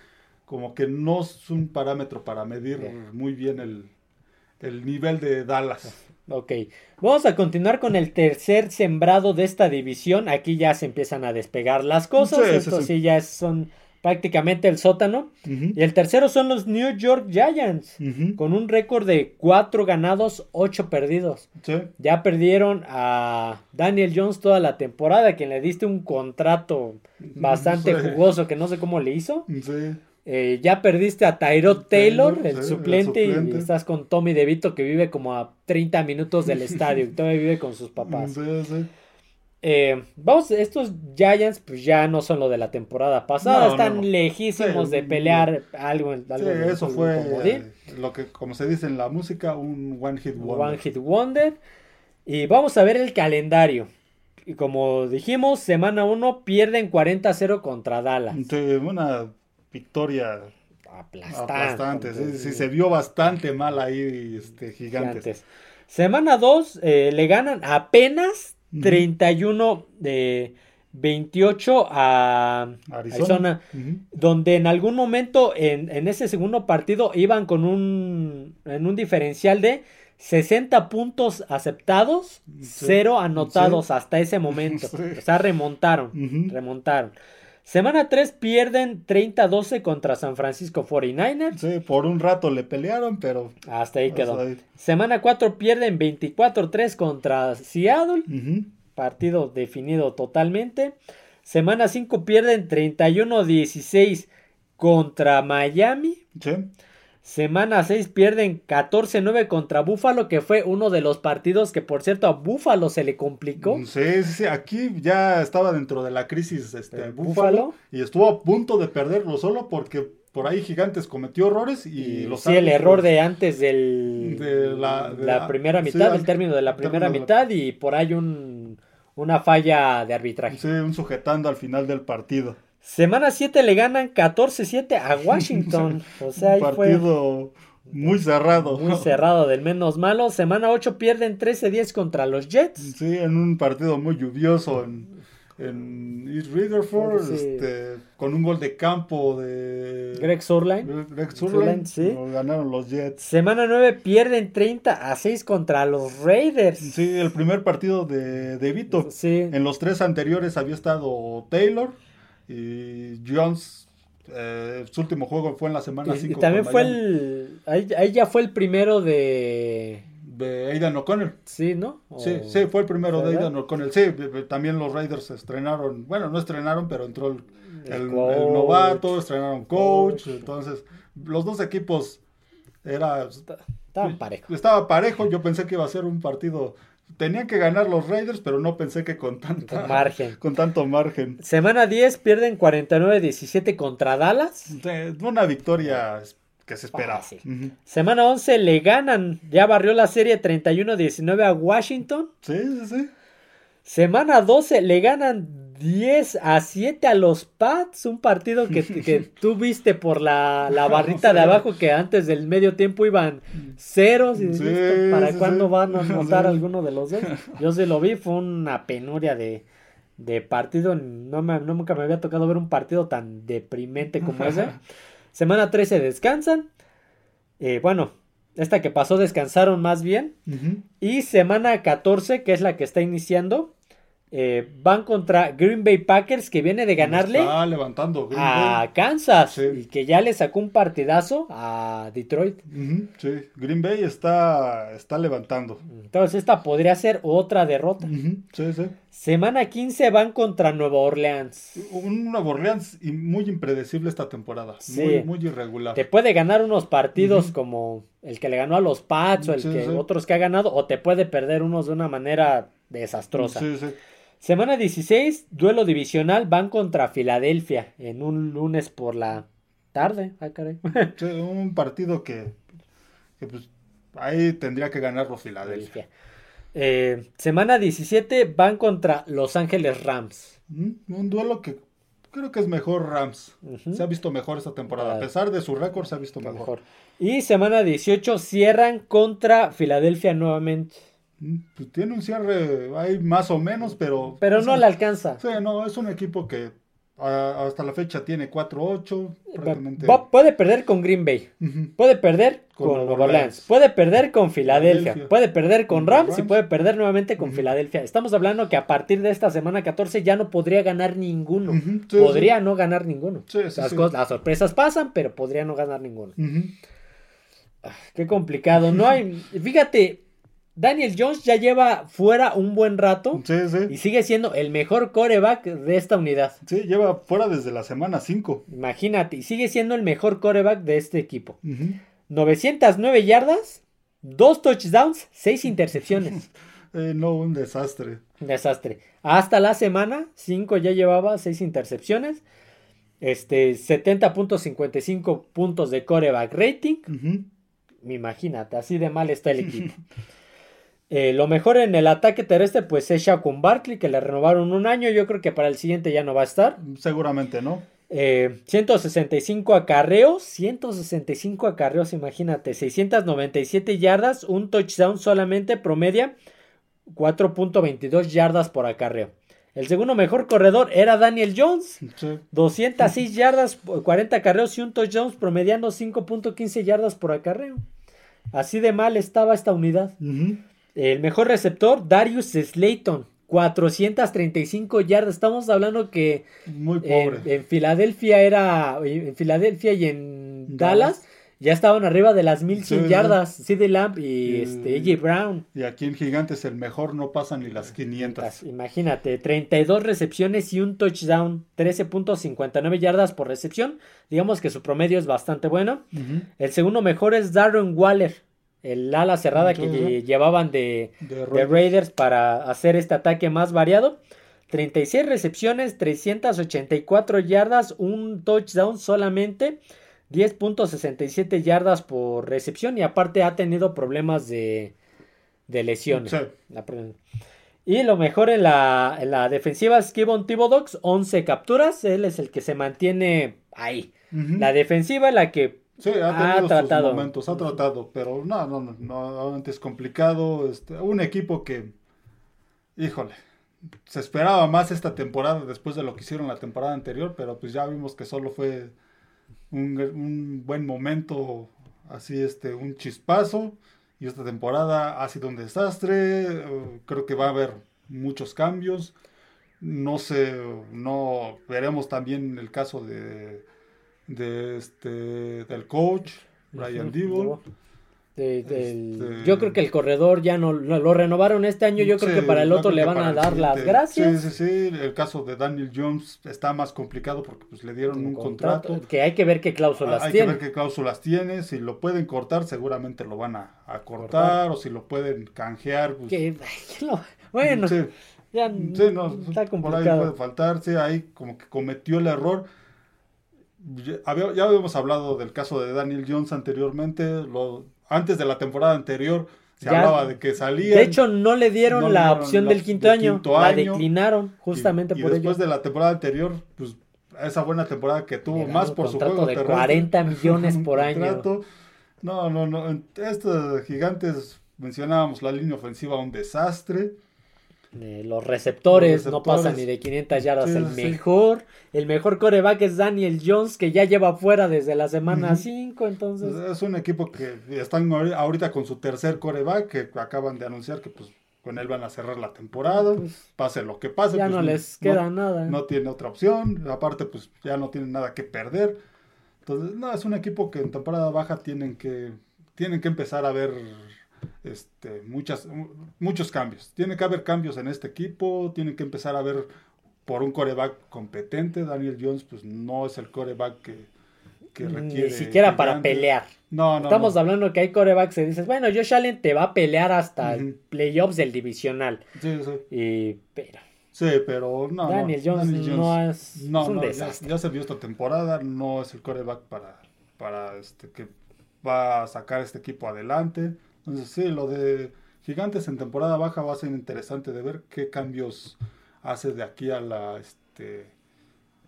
como que no es un parámetro para medir muy bien el, nivel de Dallas. *laughs* Ok, vamos a continuar con el tercer sembrado de esta división. Aquí ya se empiezan a despegar las cosas. Sí, Esto sí, ya son prácticamente el sótano. Y el tercero son los New York Giants, con un récord de 4 ganados, 8 perdidos. Sí. Ya perdieron a Daniel Jones toda la temporada, a quien le diste un contrato bastante Sí. jugoso que no sé cómo le hizo. Sí. Eh, ya perdiste a Tyrod Taylor, Taylor, el, sí, el suplente, y estás con Tommy DeVito que vive como a 30 minutos del *laughs* estadio, que todavía vive con sus papás. Sí, sí. Eh, vamos, estos Giants pues ya no son lo de la temporada pasada, No, están no. lejísimos Sí, de pelear algo, en- Sí, algo en- eso fue eh, lo que, como se dice en la música, un one hit wonder. One Hit Wonder. Y vamos a ver el calendario. Y como dijimos, semana 1 pierden 40-0 contra Dallas. Sí, una victoria Aplastante. aplastante. Sí, sí, se vio bastante mal ahí, este, gigantes. Gigantes. Semana 2 le ganan apenas Ujú. 31 de 28 a Arizona. Donde en algún momento en, en ese segundo partido iban con un, en un diferencial de 60 puntos aceptados, Sí. cero anotados Sí. hasta ese momento. *laughs* Sí. O sea, remontaron, remontaron. Semana 3 pierden 30-12 contra San Francisco 49ers. Sí, por un rato le pelearon, pero Hasta ahí quedó. hasta ahí. Semana 4 pierden 24-3 contra Seattle. Ujú. Partido definido totalmente. Semana 5 pierden 31-16 contra Miami. Sí. Semana 6 pierden 14-9 contra Buffalo, que fue uno de los partidos que por cierto a Buffalo se le complicó. Sí, sí, sí, aquí ya estaba dentro de la crisis este, ¿El Buffalo, Buffalo? y estuvo a punto de perderlo solo porque por ahí Gigantes cometió errores y, Y los sí, el error de antes del, De la- de la la- primera sí, mitad, al- el término de la primera la- mitad y por ahí un, una falla de arbitraje. Sí, un sujetando al final del partido. Semana 7 le ganan 14-7 a *laughs* Washington. O sea, ahí un fue partido muy cerrado. muy cerrado del menos malo. Semana 8 pierden 13-10 contra los Jets. Sí, en un partido muy lluvioso en, en East Rutherford, Sí. este, con un gol de campo de Greg Surline. Greg Surline, Surline, sí. lo ganaron los Jets. Semana 9 pierden 30 a 6 contra los Raiders. Sí, el primer partido de, de Vito. Sí. En los tres anteriores había estado Taylor y Jones. eh, su último juego fue en la semana Y, 5. y también fue el. Ahí, ahí ya fue el primero de. De Aidan O'Connell. Sí, ¿no? O- Sí, sí, fue el primero de. Aidan O'Connell. Sí, también los Raiders estrenaron, bueno, no estrenaron, pero entró el, El el- el coach. novato, estrenaron coach, Coach. entonces los dos equipos era Estaban parejos. estaba parejo, yo pensé que iba a ser un partido, tenían que ganar los Raiders, pero no pensé que con tanta Con margen. *laughs* con tanto margen. Semana 10 pierden 49-17 contra Dallas. De- Una victoria que se esperaba. Fácil. Ujú. Semana 11 le ganan. Ya barrió la serie 31-19 a Washington. Sí, sí, sí. Semana 12 le ganan 10 a 7 a los Pats. Un partido que, *laughs* que tú viste por la, la barrita de abajo que antes del medio tiempo iban ceros. Y Sí, dijiste, ¿Para sí, cuándo sí. van a anotar *laughs* alguno de los dos? Yo sí lo vi, fue una penuria de, de partido. No me, no- nunca me había tocado ver un partido tan deprimente como ese. *laughs* Semana 13 descansan. Eh, bueno, esta que pasó descansaron más bien. Y semana 14, que es la que está iniciando, eh, van contra Green Bay Packers, que viene de ganarle Está levantando Green a Bay. Kansas Sí. y que ya le sacó un partidazo a Detroit. Sí, Green Bay está, está levantando. Entonces, esta podría ser otra derrota. Ujú, Sí, sí. Semana 15 van contra Nueva Orleans. Un Nueva Orleans muy impredecible esta temporada. Sí. Muy, muy irregular. Te puede ganar unos partidos como el que le ganó a los Pats o el que otros que ha ganado, o te puede perder unos de una manera desastrosa. Sí, sí. Semana 16, duelo divisional, van contra Filadelfia en un lunes por la tarde. Ay, caray. *laughs* Sí, un partido que, que, pues, ahí tendría que ganarlo Filadelfia. Eh, semana 17, van contra Los Ángeles Rams. Mm, Un duelo que creo que es mejor Rams. Se ha visto mejor esta temporada. Ah. A pesar de su récord, se ha visto mejor. Mejor. Y semana 18, cierran contra Filadelfia nuevamente. Mm, pues tiene un cierre ahí más o menos, pero. Pero no un- le alcanza. Sí, no, es un equipo que hasta la fecha tiene 4-8. Puede perder con Green Bay. Puede perder con, Nueva Orleans. Puede perder con Filadelfia. Puede perder con Rams, y puede perder nuevamente con Filadelfia. Estamos hablando que a partir de esta semana 14 ya no podría ganar ninguno. podría no ganar ninguno. las, las, sorpresas pasan, pero podría no ganar ninguno. Ah, qué complicado. No hay. Fíjate, Daniel Jones ya lleva fuera un buen rato. Sí, sí. Y sigue siendo el mejor coreback de esta unidad. Sí, lleva fuera desde la semana 5. Imagínate, y sigue siendo el mejor coreback de este equipo. 909 yardas, 2 touchdowns, 6 *laughs* intercepciones. Eh, no, un desastre. Desastre. Hasta la semana 5 ya llevaba 6 intercepciones. Este, 70.55 puntos de coreback rating. Imagínate, así de mal está el equipo. *laughs* Eh, lo mejor en el ataque terrestre, pues es Shaquem Barkley, que le renovaron un año. Yo creo que para el siguiente ya no va a estar. Seguramente no. 165 eh, acarreos, 165 acarreos, imagínate, 697 yardas, un touchdown solamente, promedia 4.22 yardas por acarreo. El segundo mejor corredor era Daniel Jones, 206 *laughs* yardas, 40 acarreos y un touchdown, promediando 5.15 yardas por acarreo. Así de mal estaba esta unidad. El mejor receptor, Darius Slayton. 435 yardas. Estamos hablando que Muy pobre. En, Filadelfia era. En Filadelfia y en Dallas, ya estaban arriba de las 1100 yardas. CD Lamp y, este, AJ Brown. Y aquí en Gigantes el mejor no pasa ni las 500. Imagínate, 32 recepciones y un touchdown. 13.59 yardas por recepción. Digamos que su promedio es bastante bueno. El segundo mejor es Darren Waller el ala cerrada que llevaban de, Raiders. para hacer este ataque más variado. 36 recepciones, 384 yardas, un touchdown solamente, 10.67 yardas por recepción y aparte ha tenido problemas de, de lesiones. Y lo mejor en la, en la defensiva es Kevin Thibodeaux, 11 capturas, él es el que se mantiene ahí. La defensiva es la que Sí, ha tenido sus momentos, ha tratado, pero no, no, no, no es complicado. Este, un equipo que, híjole, se esperaba más esta temporada después de lo que hicieron la temporada anterior, pero pues ya vimos que solo fue un, buen momento, así este, un chispazo. Y esta temporada ha sido un desastre. creo que va a haber muchos cambios. No sé, no veremos también el caso de de este del coach Brian Dibble. Este, yo creo que el corredor ya no, lo renovaron este año. Yo creo que para el otro le van a dar las gracias. Sí, sí, sí. El caso de Daniel Jones está más complicado porque pues, le dieron un, contrato, Que hay que ver qué cláusulas tiene. Hay que ver qué cláusulas tiene. Si lo pueden cortar, seguramente lo van a, cortar, O si lo pueden canjear. Pues... *laughs* bueno, ya está complicado. Por ahí puede faltarse. Ahí como que cometió el error ya, habíamos hablado del caso de Daniel Jones anteriormente, lo, antes de la temporada anterior se hablaba de que salía. De hecho, no le dieron la opción del, quinto, año, la declinaron justamente y, después de la temporada anterior, pues esa buena temporada que tuvo más por su juego de 40 *laughs* millones por año. No, no, no, estos gigantes mencionábamos la línea ofensiva un desastre los, receptores no pasan ni de 500 yardas. el mejor, el mejor coreback es Daniel Jones, que ya lleva fuera desde la semana 5. Entonces, es un equipo que están ahorita con su tercer coreback, que acaban de anunciar que pues con él van a cerrar la temporada. Pues, pase lo que pase. Ya pues, no les queda nada. No tiene otra opción. Aparte, pues ya no tienen nada que perder. Entonces, no, es un equipo que en temporada baja tienen que, tienen que empezar a ver este, muchas, muchos cambios. Tiene que haber cambios en este equipo, tiene que empezar a ver por un coreback competente. Daniel Jones, pues no es el coreback que, requiere. Ni siquiera para pelear. No, no. Estamos hablando que hay corebacks que dices, bueno, Josh Allen te va a pelear hasta el playoffs del divisional. Sí, sí. Y, pero. Sí, pero no. Daniel Jones, no es, un desastre. Ya, se vio esta temporada, no es el coreback para, para este, que va a sacar este equipo adelante. Entonces, sí, lo de Gigantes en temporada baja va a ser interesante de ver qué cambios hace de aquí a la, este,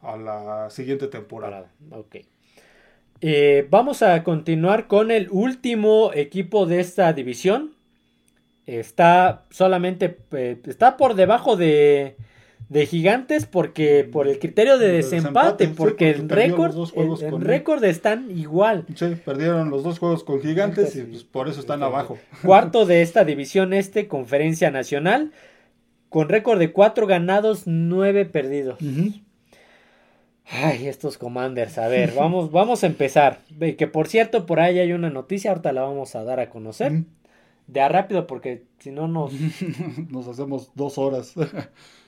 a la siguiente temporada. Ok. Eh, vamos a continuar con el último equipo de esta división. Está solamente, eh, está por debajo de, de Gigantes porque por el criterio de De desempate, sí, porque perdió récord él. récord están igual. Sí, perdieron los dos juegos con gigantes y pues, por eso están abajo. *laughs* Cuarto de esta división este, Conferencia Nacional, con récord de cuatro ganados, nueve perdidos. Ay, estos Commanders, a ver, vamos, vamos a empezar. Ve Que por cierto, por ahí hay una noticia, ahorita la vamos a dar a conocer. De a rápido, porque si no nos, *laughs* Nos hacemos dos horas. *laughs*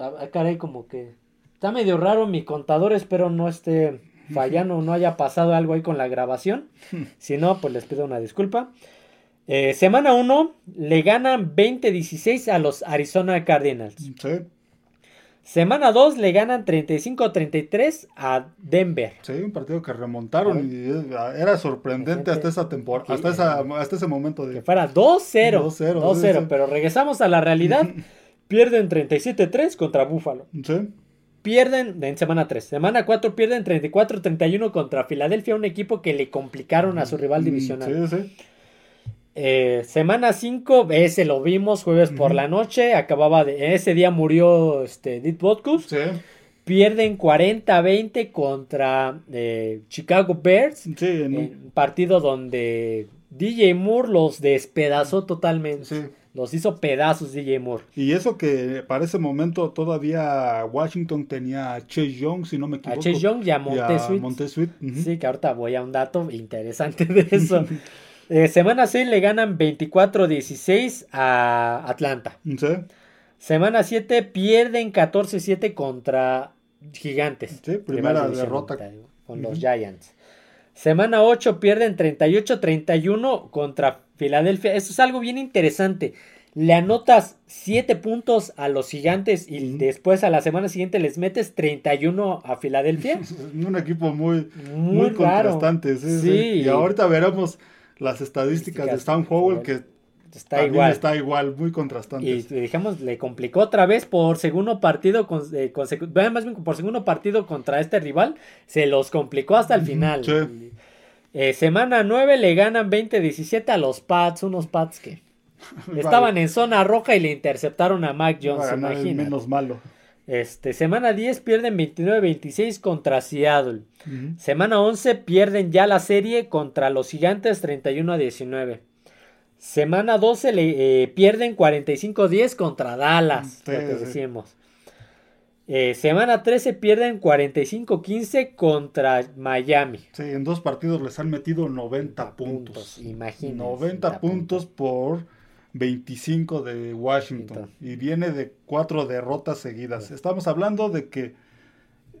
ah, caray, como que está medio raro mi contador, espero no esté fallando, no haya pasado algo ahí con la grabación. *laughs* Si no, pues les pido una disculpa. Eh, semana 1 le ganan 20-16 a los Arizona Cardinals. Sí, Semana 2 le ganan 35-33 a Denver. sí, un partido que remontaron y eh, era sorprendente hasta esa temporada, hasta, esa, hasta ese momento Que de... fuera 2-0. 2-0, 2-0. sí, sí. Pero regresamos a la realidad. *laughs* Pierden 37-3 contra Buffalo. Sí, Pierden en semana 3. Semana 4 pierden 34-31 contra Filadelfia, un equipo que le complicaron a su rival divisional. Sí, sí. Eh, semana 5, ese lo vimos jueves por la noche. Acababa de. Ese día murió este, Dit Botkus. Sí, Pierden 40-20 contra eh, Chicago Bears. sí, en partido donde DJ Moore los despedazó totalmente. sí. Los hizo pedazos DJ Moore. Y eso que para ese momento todavía Washington tenía a Chase Young, si no me A equivoco. Chase Young y a a Montesuit. Sí, que ahorita voy a un dato interesante de eso. *laughs* Eh, semana 6 le ganan 24-16 a Atlanta. Sí, Semana 7 pierden 14-7 contra Gigantes. Sí, primera derrota. Con los. Giants. Semana 8 pierden 38-31 contra Filadelfia. Esto es algo bien interesante. Le anotas 7 puntos a los Gigantes y después a la semana siguiente les metes 31 a Filadelfia. *laughs* un equipo muy, Muy, contrastante. Sí, Sí. sí. Y ahorita veremos las estadísticas de Stan Howell que Está también igual. está igual, muy Y contrastantes. digamos, le complicó otra vez por segundo partido, con, eh, consecu- más bien por segundo partido contra este rival, se los complicó hasta el final. sí. Eh, semana 9 le ganan 20-17 a los Pats, unos Pats que *laughs* estaban en zona roja y le interceptaron a Mac Jones, imagínate. menos malo. Este, semana 10 pierden 29-26 contra Seattle. Semana 11 pierden ya la serie contra los Gigantes 31 a 19. Semana 12 le eh, pierden 45-10 contra Dallas, Sí, lo que sí. decíamos. Eh, semana 13 pierden 45-15 contra Miami. Sí, en dos partidos les han metido 90 puntos. Imagínense. 90 puntos por 25 de Washington. Y viene de cuatro derrotas seguidas. Estamos hablando de que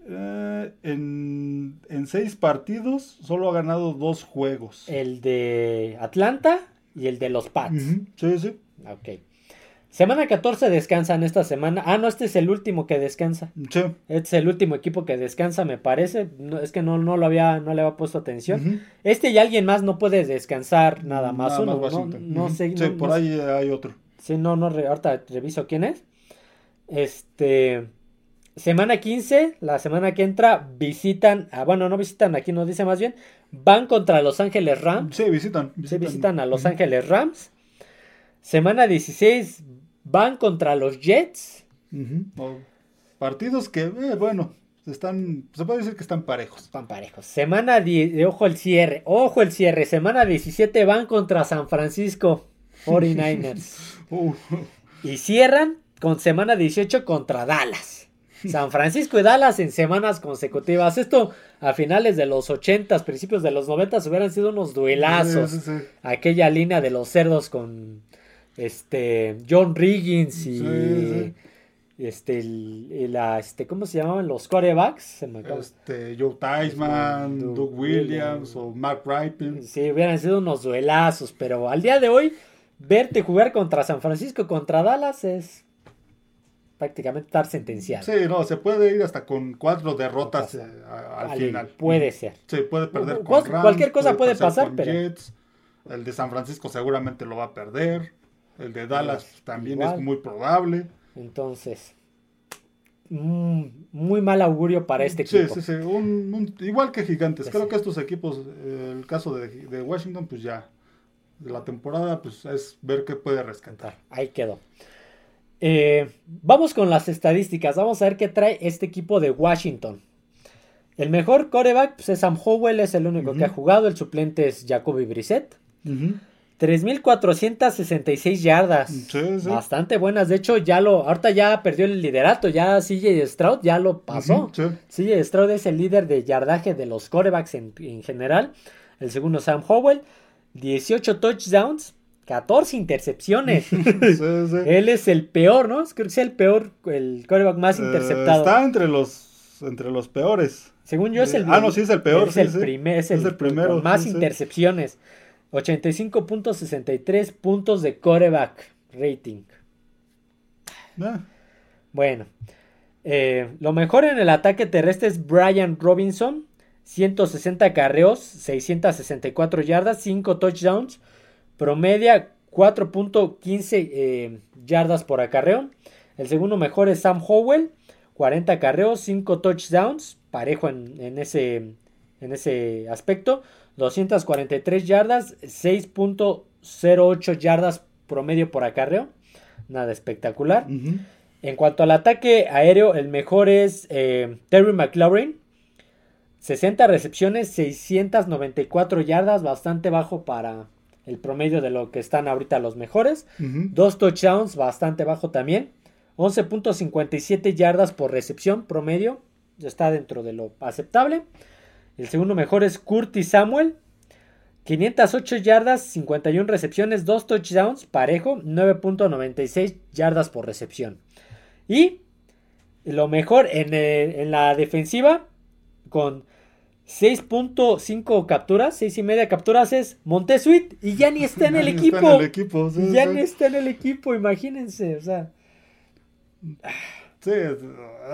eh, en, en seis partidos solo ha ganado dos juegos. El de Atlanta y el de los Pats. Sí, sí. Ok. Semana 14 descansan esta semana. Ah, no, este es el último que descansa. Sí. Este es el último equipo que descansa, me parece. No, es que no, no lo había, no le había puesto atención. Este y alguien más no puede descansar nada más Nada uno. más no, no Ujú. sé. Sí, no- por ahí hay otro. Sí, no, no, ahorita reviso quién es. Este. Semana 15, la semana que entra, visitan. Ah, bueno, no visitan, aquí nos dice más bien. Van contra Los Ángeles Rams. Sí, visitan. Se visitan a Los. Ángeles Rams. Semana 16, van contra los Jets. Partidos que, eh, bueno, están, se puede decir que están parejos. Van parejos. Semana 10, ojo el cierre, ojo el cierre. Semana 17 van contra San Francisco *laughs* 49ers. Uh, y cierran con semana 18 contra Dallas. San Francisco y Dallas en semanas consecutivas. Esto a finales de los 80s, principios de los 90s hubieran sido unos duelazos. sí, sí, sí. Aquella línea de los cerdos con este John Riggins y este el- este ¿cómo se llamaban los acaba- Este, Joe Theismann, Doug Doug Williams o Mark Ripon. Sí, hubieran sido unos duelazos, pero al día de hoy, verte jugar contra San Francisco, contra Dallas, es prácticamente estar sentenciado. Sí, no, se puede ir hasta con cuatro derrotas eh, al Al- final. Puede ser. Sí, puede perder con Rams, cualquier cosa puede pasar, con pero- Jets. El de San Francisco seguramente lo va a perder. El de Dallas también igual. es muy probable. Entonces, mm, muy mal augurio para este Sí, equipo. sí, sí. un- un- igual que Gigantes. Sí, Creo sí. que estos equipos, el caso de, de Washington, pues ya. La temporada, pues es ver qué puede rescatar. Ahí quedó. Eh, vamos con las estadísticas. Vamos a ver qué trae este equipo de Washington. El mejor coreback pues, es Sam Howell, es el único que ha jugado. El suplente es Jacoby Brissett. 3.466 yardas. Bastante buenas. De hecho, ya lo. Ahorita ya perdió el liderato. Ya CJ Stroud ya lo pasó. CJ Stroud es el líder de yardaje de los corebacks en, general. El segundo, Sam Howell. 18 touchdowns. 14 intercepciones. *laughs* Él es el peor, ¿no? Creo que es el peor, el coreback más eh, interceptado. está entre los, entre los peores. Según yo es el... Ah, no, sí es el peor. Es, el, primer, es, el, primero. más intercepciones. 85.63 puntos de coreback rating. Ah. Bueno. Eh, lo mejor en el ataque terrestre es Brian Robinson. 160 carreos, 664 yardas, 5 touchdowns. Promedia 4.15 eh, yardas por acarreo. El segundo mejor es Sam Howell. 40 carreos, 5 touchdowns. Parejo en, ese, en ese aspecto. 243 yardas, 6.08 yardas promedio por acarreo. Nada espectacular. En cuanto al ataque aéreo, el mejor es eh, Terry McLaurin. 60 recepciones, 694 yardas, bastante bajo para el promedio de lo que están ahorita los mejores. Dos touchdowns, bastante bajo también. 11.57 yardas por recepción promedio, está dentro de lo aceptable. El segundo mejor es Curtis Samuel. 508 yardas, 51 recepciones, 2 touchdowns, parejo, 9.96 yardas por recepción. Y lo mejor en, en la defensiva, con 6.5 capturas, 6 y media capturas es Montesuit y ya ni está en el *laughs* equipo. Está en el equipo ya ni está en el equipo, imagínense, o sea. Sí,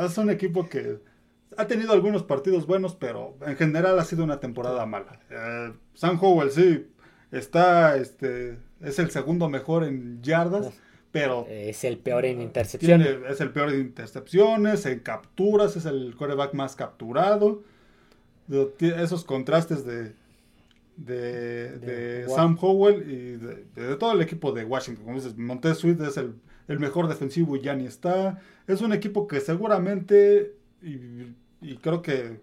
es un equipo que ha tenido algunos partidos buenos, pero en general ha sido una temporada mala. Eh, San Howell sí está, este, es el segundo mejor en yardas, pero es el peor en intercepciones. es el peor en intercepciones, en capturas, es el coreback más capturado. Esos contrastes de, de, Sam Howell y de, todo el equipo de Washington. Como dices, Montez Sweet es el, el mejor defensivo y ya ni está. Es un equipo que seguramente y creo que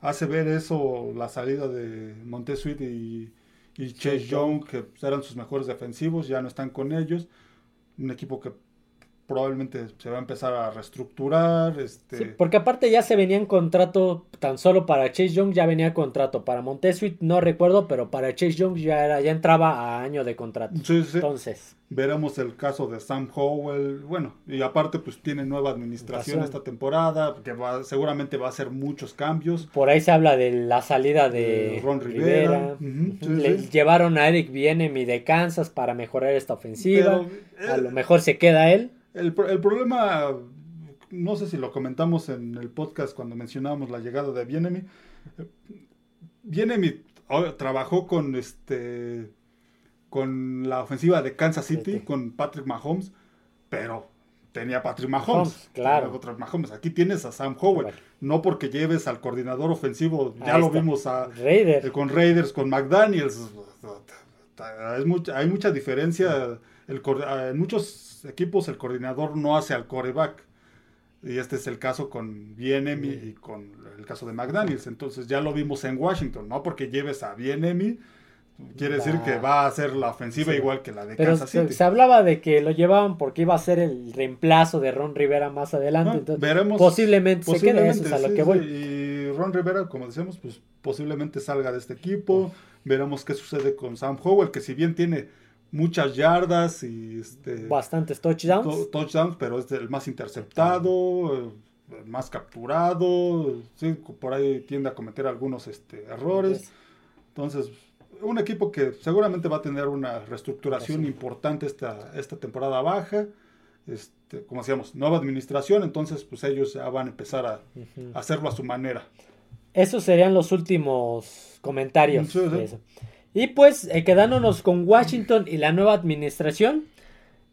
hace ver eso la salida de Montesuit y, y Chase Young, que eran sus mejores defensivos, ya no están con ellos. Un equipo que probablemente se va a empezar a reestructurar. Este... porque aparte ya se venía en contrato tan solo para Chase Young, ya venía contrato. Para Montesuit no recuerdo, pero para Chase Young ya, era, ya entraba a año de contrato. Entonces. Veremos el caso de Sam Howell. Bueno, y aparte pues tiene nueva administración esta temporada, que va, seguramente va a hacer muchos cambios. Por ahí se habla de la salida de, Ron Rivera. Le llevaron a Eric Bienemi de Kansas para mejorar esta ofensiva. a lo mejor se queda él. El, problema, no sé si lo comentamos en el podcast cuando mencionábamos la llegada de Bienemi. Bienemi trabajó con este con la ofensiva de Kansas City, con Patrick Mahomes, pero tenía Patrick Mahomes. claro. Mahomes. Aquí tienes a Sam Howell. No porque lleves al coordinador ofensivo, ya lo vimos a, eh, con Raiders, con McDaniels. hay mucha diferencia. El, en muchos equipos el coordinador no hace al coreback. Y este es el caso con Bienemi y con el caso de McDaniels. Entonces ya lo vimos en Washington, ¿no? Porque lleves a Bienemi, quiere decir que va a hacer la ofensiva igual que la de Kansas City. Se, hablaba de que lo llevaban porque iba a ser el reemplazo de Ron Rivera más adelante. Ah, entonces, veremos, posiblemente, se quede eso, a lo que voy. Y Ron Rivera, como decíamos, pues posiblemente salga de este equipo. Veremos qué sucede con Sam Howell, que si bien tiene muchas yardas y este, bastantes touchdowns. touchdowns, pero es el más interceptado, el más capturado, sí, por ahí tiende a cometer algunos este, errores. Entonces, un equipo que seguramente va a tener una reestructuración importante esta, esta temporada baja. Este, como decíamos, nueva administración, entonces pues ellos ya van a empezar a, hacerlo a su manera. Esos serían los últimos comentarios. Y pues eh, quedándonos con Washington y la nueva administración,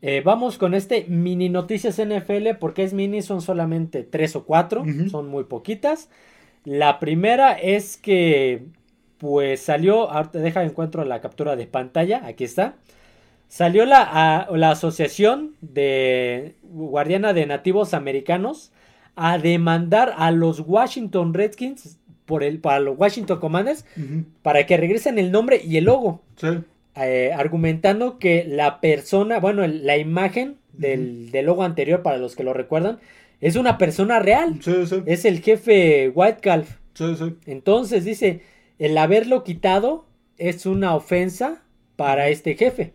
eh, vamos con este mini noticias NFL porque es mini, son solamente tres o cuatro, son muy poquitas. La primera es que pues salió, ahorita deja encuentro la captura de pantalla, aquí está. salió la, la Asociación de Guardiana de Nativos Americanos a demandar a los Washington Redskins por el, para los Washington Commanders para que regresen el nombre y el logo. Eh, argumentando que la persona, bueno, la imagen del, logo anterior, para los que lo recuerdan, es una persona real. Es el jefe White Calf. Entonces dice, el haberlo quitado es una ofensa para este jefe.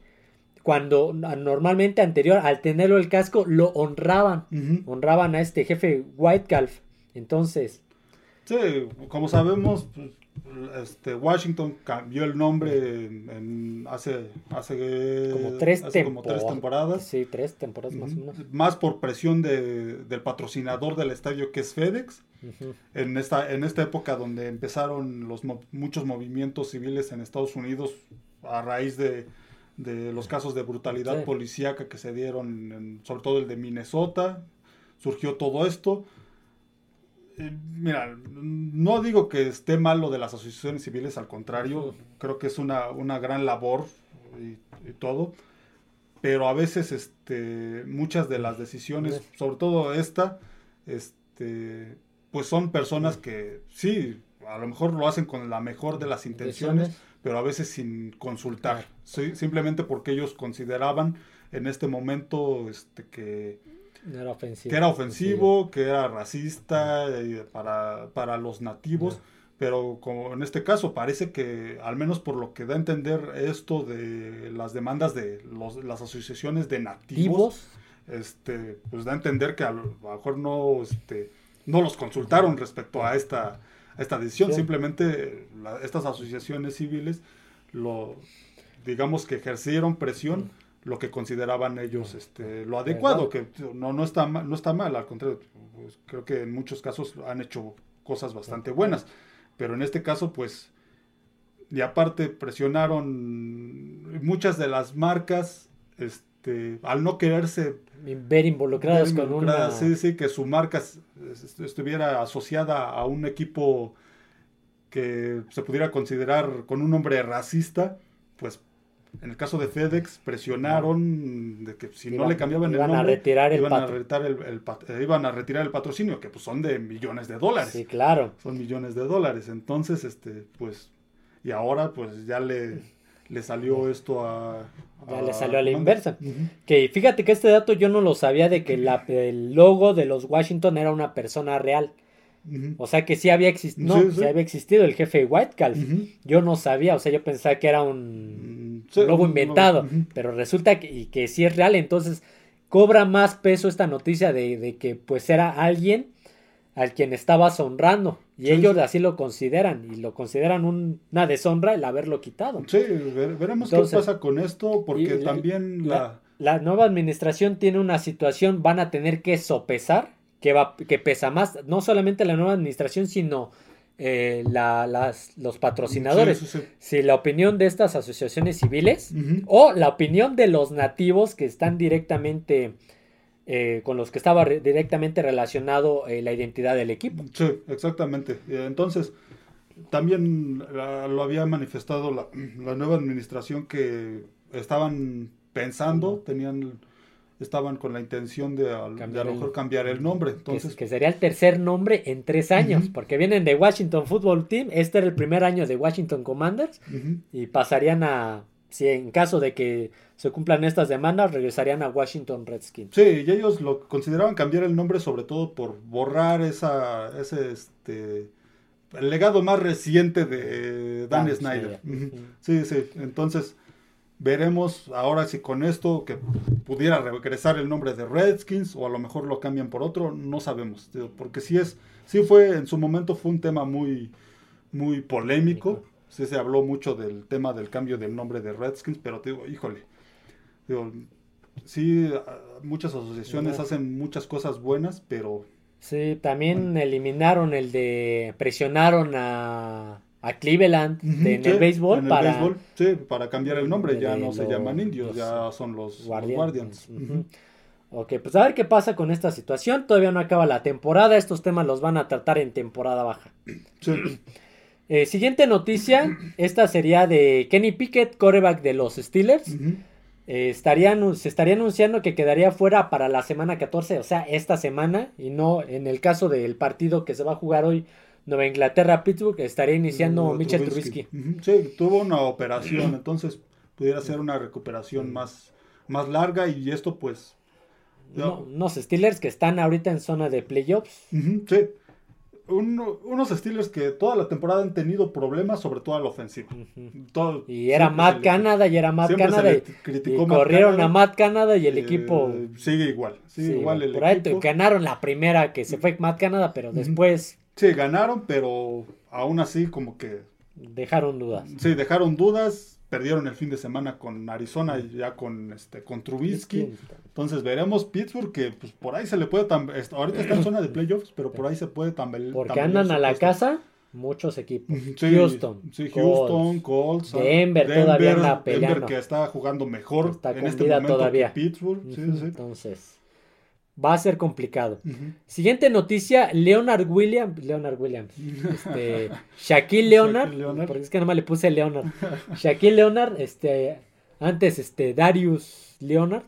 Cuando normalmente anterior, al tenerlo el casco, lo honraban. Honraban a este jefe White Calf. Entonces. Sí, como sabemos, pues, este, Washington cambió el nombre en, hace, hace, como, tres temporadas. Sí, tres temporadas más o menos. Más por presión de, del patrocinador del estadio que es FedEx. en, esta, en esta época donde empezaron los muchos movimientos civiles en Estados Unidos a raíz de, de los casos de brutalidad policíaca que se dieron, sobre todo el de Minnesota, surgió todo esto eh, mira, no digo que esté mal lo de las asociaciones civiles, al contrario, creo que es una, una gran labor y, todo, pero a veces este, muchas de las decisiones, sobre todo esta, este, pues son personas que sí, a lo mejor lo hacen con la mejor de las intenciones, pero a veces sin consultar, simplemente porque ellos consideraban en este momento este, que era ofensivo. Que era ofensivo, que era racista eh, para, para, los nativos. Pero como en este caso parece que, al menos por lo que da a entender esto de las demandas de los, las asociaciones de nativos, este, pues da a entender que a lo mejor no, este, no los consultaron respecto a esta, esta decisión. Simplemente estas asociaciones civiles lo, digamos que ejercieron presión lo que consideraban ellos este, lo adecuado, que no, no, está, no está mal, al contrario, pues, creo que en muchos casos han hecho cosas bastante buenas, pero en este caso, pues, y aparte presionaron muchas de las marcas, este, al no quererse ver involucradas, con una... Sí, sí, que su marca estuviera asociada a un equipo que se pudiera considerar con un nombre racista, pues en el caso de FedEx presionaron de que si no le cambiaban el nombre, a retirar el iban, a retirar el, eh, iban a retirar el patrocinio, que pues son de millones de dólares. Sí, claro. Son millones de dólares. Entonces, este, pues, y ahora pues ya le, le salió esto a... Ya le salió a la inversa. Que fíjate que este dato yo no lo sabía de que la, el logo de los Washington era una persona real. O sea que sí había, existido había existido el jefe White Calf. Yo no sabía, o sea, yo pensaba que era un logo inventado, pero resulta que, y que sí es real, entonces cobra más peso esta noticia de, que pues era alguien al quien estabas honrando y ellos así lo consideran y lo consideran una deshonra el haberlo quitado. Sí, veremos qué pasa con esto porque también la, la nueva administración tiene una situación, van a tener que sopesar que, va, que pesa más, no solamente la nueva administración, sino eh, las, los patrocinadores. Si la opinión de estas asociaciones civiles o la opinión de los nativos que están directamente, eh, con los que estaba directamente relacionado eh, la identidad del equipo. Sí, exactamente. Entonces, también lo había manifestado la, la, nueva administración que estaban pensando, tenían estaban con la intención de, a, lo mejor cambiar el nombre. Entonces, que, sería el tercer nombre en tres años, porque vienen de Washington Football Team, este era el primer año de Washington Commanders, y pasarían a, si en caso de que se cumplan estas demandas, regresarían a Washington Redskins. Sí, y ellos lo consideraban cambiar el nombre sobre todo por borrar esa, ese, este, el legado más reciente de Dan, Snyder. Sí, sí, entonces Veremos ahora si con esto que pudiera regresar el nombre de Redskins o a lo mejor lo cambian por otro, no sabemos, porque si es, sí fue en su momento fue un tema muy, muy polémico, sí se habló mucho del tema del cambio del nombre de Redskins, pero te digo, híjole, digo, sí, muchas asociaciones hacen muchas cosas buenas, pero... Sí, también eliminaron el de, presionaron a a Cleveland en el béisbol para sí, para cambiar el nombre ya no se llaman indios ya son los Guardians, ok pues a ver qué pasa con esta situación todavía no acaba la temporada estos temas los van a tratar en temporada baja. Eh, siguiente noticia esta sería de Kenny Pickett coreback de los Steelers. Eh, estaría, se estaría anunciando que quedaría fuera para la semana 14, o sea, esta semana, y no en el caso del partido que se va a jugar hoy, Nueva Inglaterra-Pittsburgh, estaría iniciando Mitchell Trubisky. Sí, tuvo una operación, entonces pudiera ser una recuperación más, más larga y esto pues... No, unos Steelers que están ahorita en zona de playoffs. sí, unos Steelers que toda la temporada han tenido problemas, sobre todo a la ofensiva. y era Matt Canada y era Matt Canada. Y, corrieron a Matt Canada y el eh, equipo. Sigue igual. Sigue igual el por ahí ganaron la primera que se fue Matt Canada, pero después. Sí, ganaron, pero aún así, como que. Dejaron dudas. Sí, dejaron dudas perdieron el fin de semana con Arizona y ya con este con Trubisky. Entonces veremos Pittsburgh que pues por ahí se le puede ahorita está en zona de playoffs, pero por ahí se puede tambalear. Porque andan a la casa muchos equipos. Houston, sí, Houston, Colts, Denver, todavía la pelea. Denver que está jugando mejor en este momento todavía. que Pittsburgh. Entonces va a ser complicado. Siguiente noticia, Leonard Williams, Leonard Williams, este, *laughs* Shaquille Leonard, porque es que nomás le puse Leonard, Shaquille Leonard, este, antes este, Darius Leonard,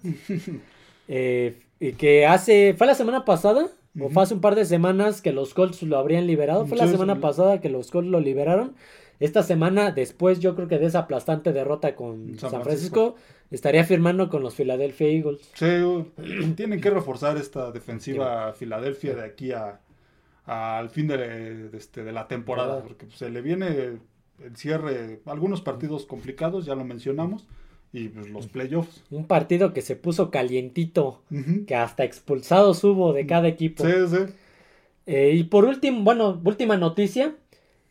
*laughs* eh, y que hace, fue la semana pasada, o fue hace un par de semanas que los Colts lo habrían liberado, fue la semana pasada que los Colts lo liberaron, esta semana, después yo creo que de esa aplastante derrota con San, Francisco, estaría firmando con los Philadelphia Eagles. Sí, *clears throat* tienen que reforzar esta defensiva Filadelfia de aquí a, al fin de, este, de la temporada, porque pues, se le viene el cierre, algunos partidos complicados, ya lo mencionamos, y pues, los playoffs. Un partido que se puso calientito, que hasta expulsados hubo de cada equipo. Sí, sí. Eh, y por último, bueno, última noticia,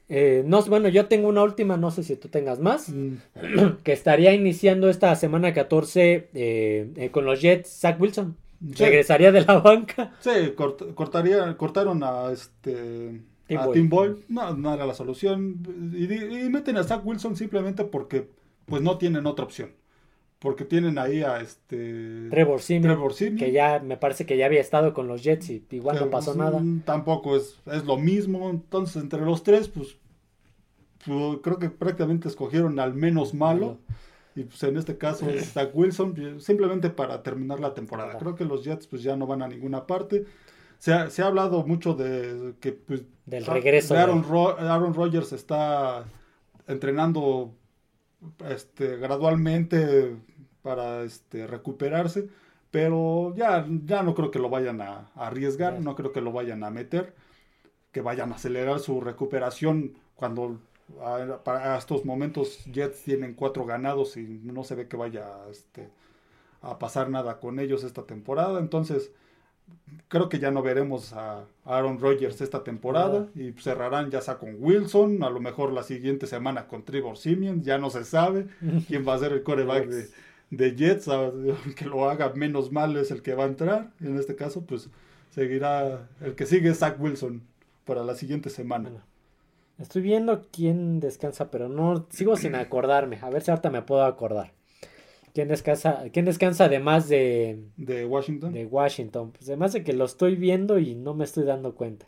eh, no, bueno, yo tengo una última, no sé si tú tengas más, mm. *clears throat* que estaría iniciando esta semana 14 eh, eh, con los Jets, Zach Wilson. Regresaría de la banca. Sí, cortaría, cortaron a este a Tim Boyle. No, no era la solución. Y, meten a Zach Wilson simplemente porque pues no tienen otra opción. Porque tienen ahí a este Trevor Simeon, que ya me parece que ya había estado con los Jets y igual no pasó nada. Tampoco es, es lo mismo. Entonces, entre los tres, pues creo que prácticamente escogieron al menos malo. Y pues en este caso es Zach Wilson, simplemente para terminar la temporada. Creo que los Jets pues ya no van a ninguna parte. Se ha, se ha hablado mucho de que pues, del regreso. Aaron, Aaron Rodgers está entrenando este, gradualmente para este, recuperarse, pero ya, ya no creo que lo vayan a, arriesgar, no creo que lo vayan a meter, que vayan a acelerar su recuperación cuando para estos momentos Jets tienen cuatro ganados y no se ve que vaya este, a pasar nada con ellos esta temporada. Entonces, creo que ya no veremos a Aaron Rodgers esta temporada y cerrarán ya sea con Wilson, a lo mejor la siguiente semana con Trevor Simeon, ya no se sabe *laughs* quién va a ser el coreback de, de Jets, que lo haga menos mal es el que va a entrar. En este caso, pues seguirá, el que sigue es Zach Wilson para la siguiente semana. Estoy viendo quién descansa, pero no sigo sin acordarme. A ver si ahorita me puedo acordar. ¿Quién descansa, quién descansa además de, de Washington? De Washington. Pues además de que lo estoy viendo y no me estoy dando cuenta.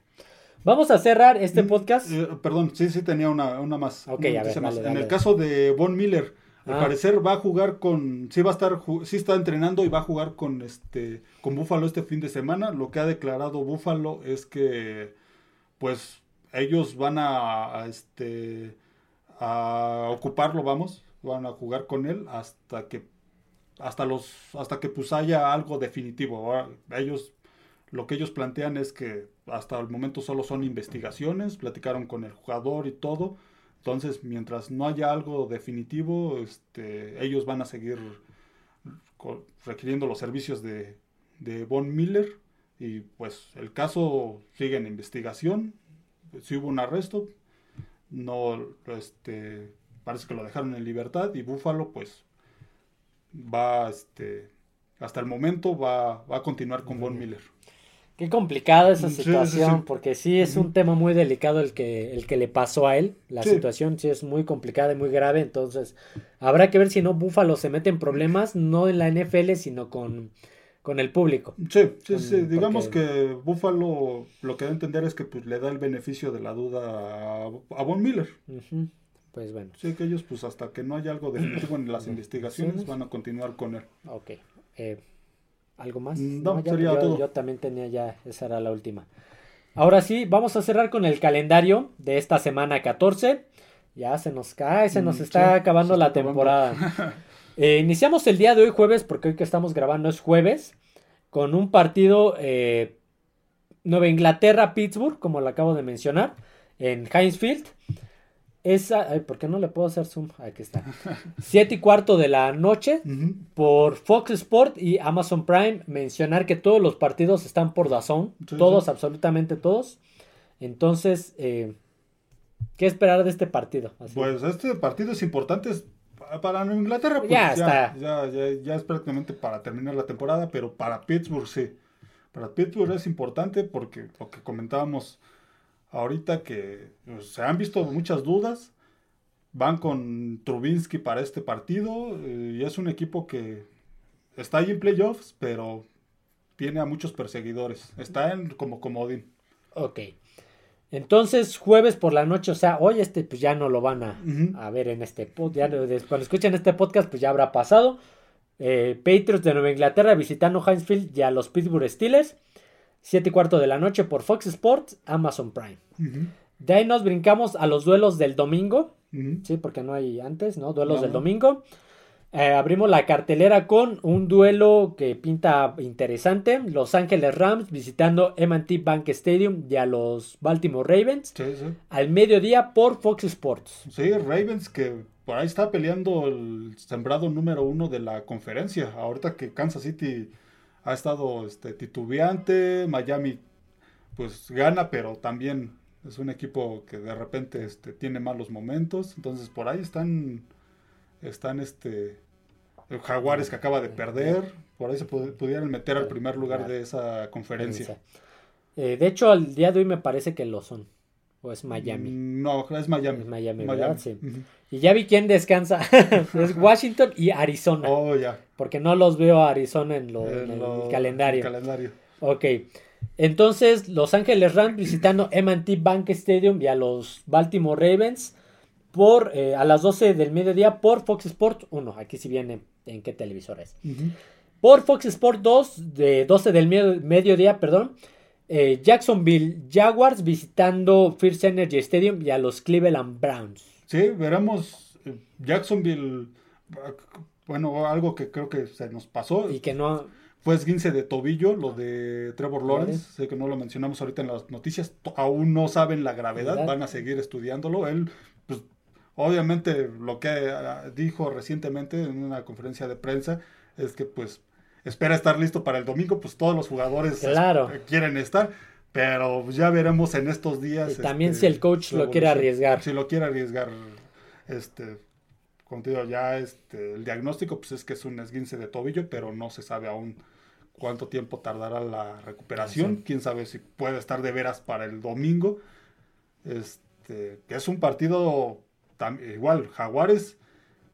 Vamos a cerrar este mm, podcast. Eh, perdón, sí, sí tenía una, más. Ok, a ver, en el caso de Von Miller, al ah. parecer va a jugar con, sí va a estar, sí está entrenando y va a jugar con este, con Buffalo este fin de semana. Lo que ha declarado Buffalo es que, pues, ellos van a, este, a ocuparlo, vamos, van a jugar con él hasta que hasta los hasta que pues haya algo definitivo. ellos lo que ellos plantean es que hasta el momento solo son investigaciones, platicaron con el jugador y todo. Entonces, mientras no haya algo definitivo, este, ellos van a seguir requiriendo los servicios de, de Von Miller. Y pues el caso sigue en investigación. Si hubo un arresto, no, este, parece que lo dejaron en libertad y Búfalo pues va, este, hasta el momento va, va a continuar con Von Miller. Qué complicada esa situación, porque sí es un tema muy delicado el que, el que le pasó a él. La situación sí es muy complicada y muy grave, entonces habrá que ver si no Búfalo se mete en problemas, no en la NFL, sino con con el público. Sí, sí, sí. Digamos que Buffalo lo que da a entender es que pues, le da el beneficio de la duda a, Von Miller. pues bueno. Sí, que ellos pues hasta que no haya algo definitivo *clears throat* en las investigaciones van a continuar con él. Ok. Eh, ¿Algo más? Mm, No, ya- sería yo, todo. yo también tenía ya, esa era la última. Ahora sí, vamos a cerrar con el calendario de esta semana 14. Ya se nos cae, se nos Mm, está sí, acabando la acabando. temporada. *laughs* Eh, iniciamos el día de hoy jueves, porque hoy que estamos grabando es jueves, con un partido eh, Nueva Inglaterra-Pittsburgh, como lo acabo de mencionar, en Heinz Field. Esa, ay, ¿por qué no le puedo hacer zoom? Aquí está. Siete y cuarto de la noche por Fox Sport y Amazon Prime. Mencionar que todos los partidos están por DAZN. Sí, todos, sí. absolutamente todos. Entonces, eh, ¿qué esperar de este partido? Así. Pues este partido es importante para Inglaterra. Pues Ya ya, está. Ya, ya, ya es prácticamente para terminar la temporada, pero para Pittsburgh sí. Para Pittsburgh es importante porque lo que comentábamos ahorita que pues, se han visto muchas dudas. Van con Trubinsky para este partido eh, y es un equipo que está ahí en playoffs, pero tiene a muchos perseguidores. Está en como comodín. Ok. Entonces, jueves por la noche, o sea, hoy este pues ya no lo van a, a ver en este podcast. Cuando escuchen este podcast, pues ya habrá pasado. Eh, Patriots de Nueva Inglaterra visitando Heinz Field y a los Pittsburgh Steelers. 7 y cuarto de la noche por Fox Sports, Amazon Prime. De ahí nos brincamos a los duelos del domingo. Sí, porque no hay antes, ¿no? Duelos No, del no. domingo. Eh, abrimos la cartelera con un duelo que pinta interesante. Los Ángeles Rams visitando M&T Bank Stadium y a los Baltimore Ravens. Sí, sí. Al mediodía por Fox Sports. Sí, Ravens que por ahí está peleando el sembrado número uno de la conferencia. Ahorita que Kansas City ha estado este, titubeante, Miami pues gana, pero también es un equipo que de repente este, tiene malos momentos. Entonces por ahí están, están este, el Jaguares que acaba de perder. Por ahí se pu- pudieran meter al primer lugar de esa conferencia. Eh, de hecho, al día de hoy me parece que lo son. O es Miami. Mm, No, es Miami. Es Miami, ¿verdad? Sí. Y ya vi quién descansa. *laughs* es Washington y Arizona. Oh, ya. Porque no los veo a Arizona en, lo- en En el calendario. calendario. Ok. Entonces, Los Ángeles Rams visitando M&T Bank Stadium y a los Baltimore Ravens por eh, a las 12 del mediodía por Fox Sports 1. Aquí sí viene en qué televisor es. Por Fox Sports 2 de 12 del me- mediodía, perdón. eh, Jacksonville Jaguars visitando First Energy Stadium y a los Cleveland Browns. Sí, veremos eh, Jacksonville. ah, Bueno, algo que creo que se nos pasó Y que no... fue esguince de tobillo, lo de Trevor Lawrence. Sé que no lo mencionamos ahorita en las noticias. Aún no saben la gravedad, ¿Verdad? van a seguir estudiándolo. Él, pues, obviamente, lo que ah, dijo recientemente en una conferencia de prensa es que, pues, espera estar listo para el domingo. Pues todos los jugadores Claro. eh, quieren estar. Pero pues, ya veremos en estos días. Y también este, si el coach lo quiere arriesgar. Si lo quiere arriesgar, este, contigo ya este, el diagnóstico pues es que es un esguince de tobillo, pero no se sabe aún cuánto tiempo tardará la recuperación. Sí. Quién sabe si puede estar de veras para el domingo. Este, que es un partido tam- igual, Jaguares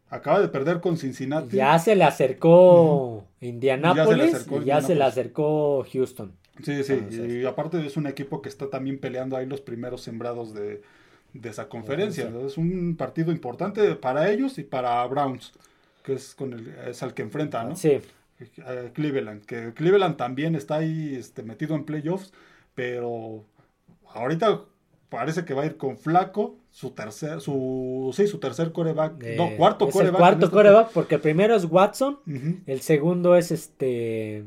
acaba de perder con Cincinnati. Ya se le acercó Indianapolis acercó y ya se le acercó Houston. Sí, sí, Entonces- y aparte es un equipo que está también peleando ahí los primeros sembrados de, de esa conferencia. Es un partido importante para ellos y para Browns, que es con el, es al que enfrenta, ¿no? Sí, Eh, Cleveland, que Cleveland también está ahí este, metido en playoffs, pero ahorita parece que va a ir con Flaco, su tercer, su, sí, su tercer coreback, eh, no, cuarto es coreback. el cuarto en esta- coreback porque el primero es Watson, el segundo es este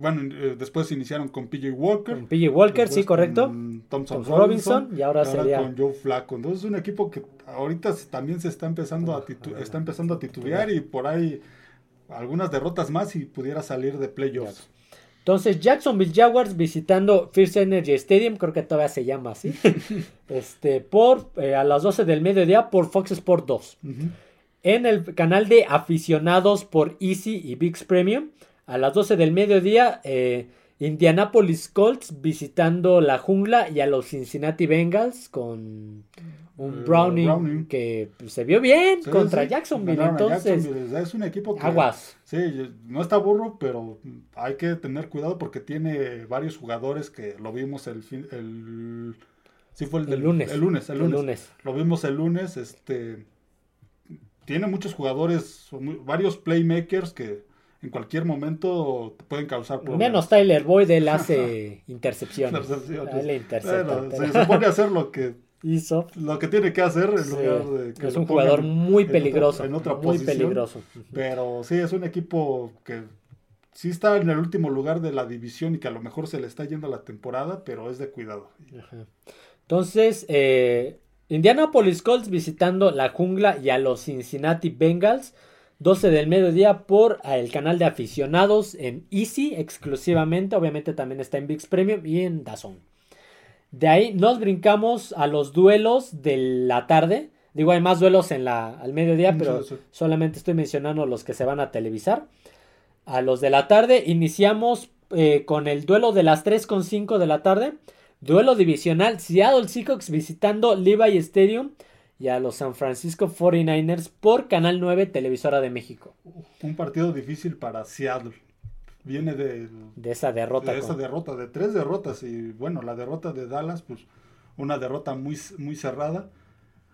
Bueno, eh, después iniciaron con PJ Walker. con PJ Walker, sí, correcto. con Thompson Robinson, Robinson, y ahora sería- con Joe Flacco. Entonces es un equipo que ahorita también se está empezando a titu- está empezando a titubear y por ahí algunas derrotas más y pudiera salir de playoffs. Entonces Jacksonville Jaguars visitando First Energy Stadium, creo que todavía se llama así. *laughs* este por eh, a las 12 del mediodía por Fox Sport 2. Ujú. En el canal de aficionados por Easy y VIX Premium, a las 12 del mediodía, eh, Indianapolis Colts visitando la jungla y a los Cincinnati Bengals con un Eh, Browning, Browning. que pues, se vio bien Sí, contra sí, Jacksonville. ganaron Entonces, Jacksonville. es un equipo que aguas. Sí, no está burro, pero hay que tener cuidado porque tiene varios jugadores que lo vimos el fin, el Sí, fue el, El del- lunes. El lunes, el El lunes. lunes. Lo vimos el lunes. Este tiene muchos jugadores, varios playmakers que en cualquier momento te pueden causar problemas. Menos Tyler Boyd, él *laughs* hace intercepciones. Intercepciones. Él intercepta, Bueno, pero- se, se pone a hacer lo que *laughs* Hizo. lo que tiene que hacer en Sí, lugar de que es un jugador muy en otra- peligroso. en otra muy posición. peligroso. Pero sí, es un equipo que sí está en el último lugar de la división y que a lo mejor se le está yendo la temporada, pero es de cuidado. Ajá. Entonces, eh, Indianapolis Colts visitando la jungla y a los Cincinnati Bengals. 12 del mediodía por eh, el canal de aficionados en Easy exclusivamente. Obviamente también está en VIX Premium y en DAZN. De ahí nos brincamos a los duelos de la tarde. Digo, hay más duelos en la, al mediodía, pero solamente estoy mencionando los que se van a televisar. A los de la tarde iniciamos eh, con el duelo de las 3.5 de la tarde. Duelo divisional Seattle Seahawks visitando Levi Stadium y a los San Francisco 49ers por Canal 9 Televisora de México. Un partido difícil para Seattle. Viene de, De esa derrota. de esa con- derrota, de tres derrotas. Y bueno, la derrota de Dallas, pues una derrota muy, muy cerrada.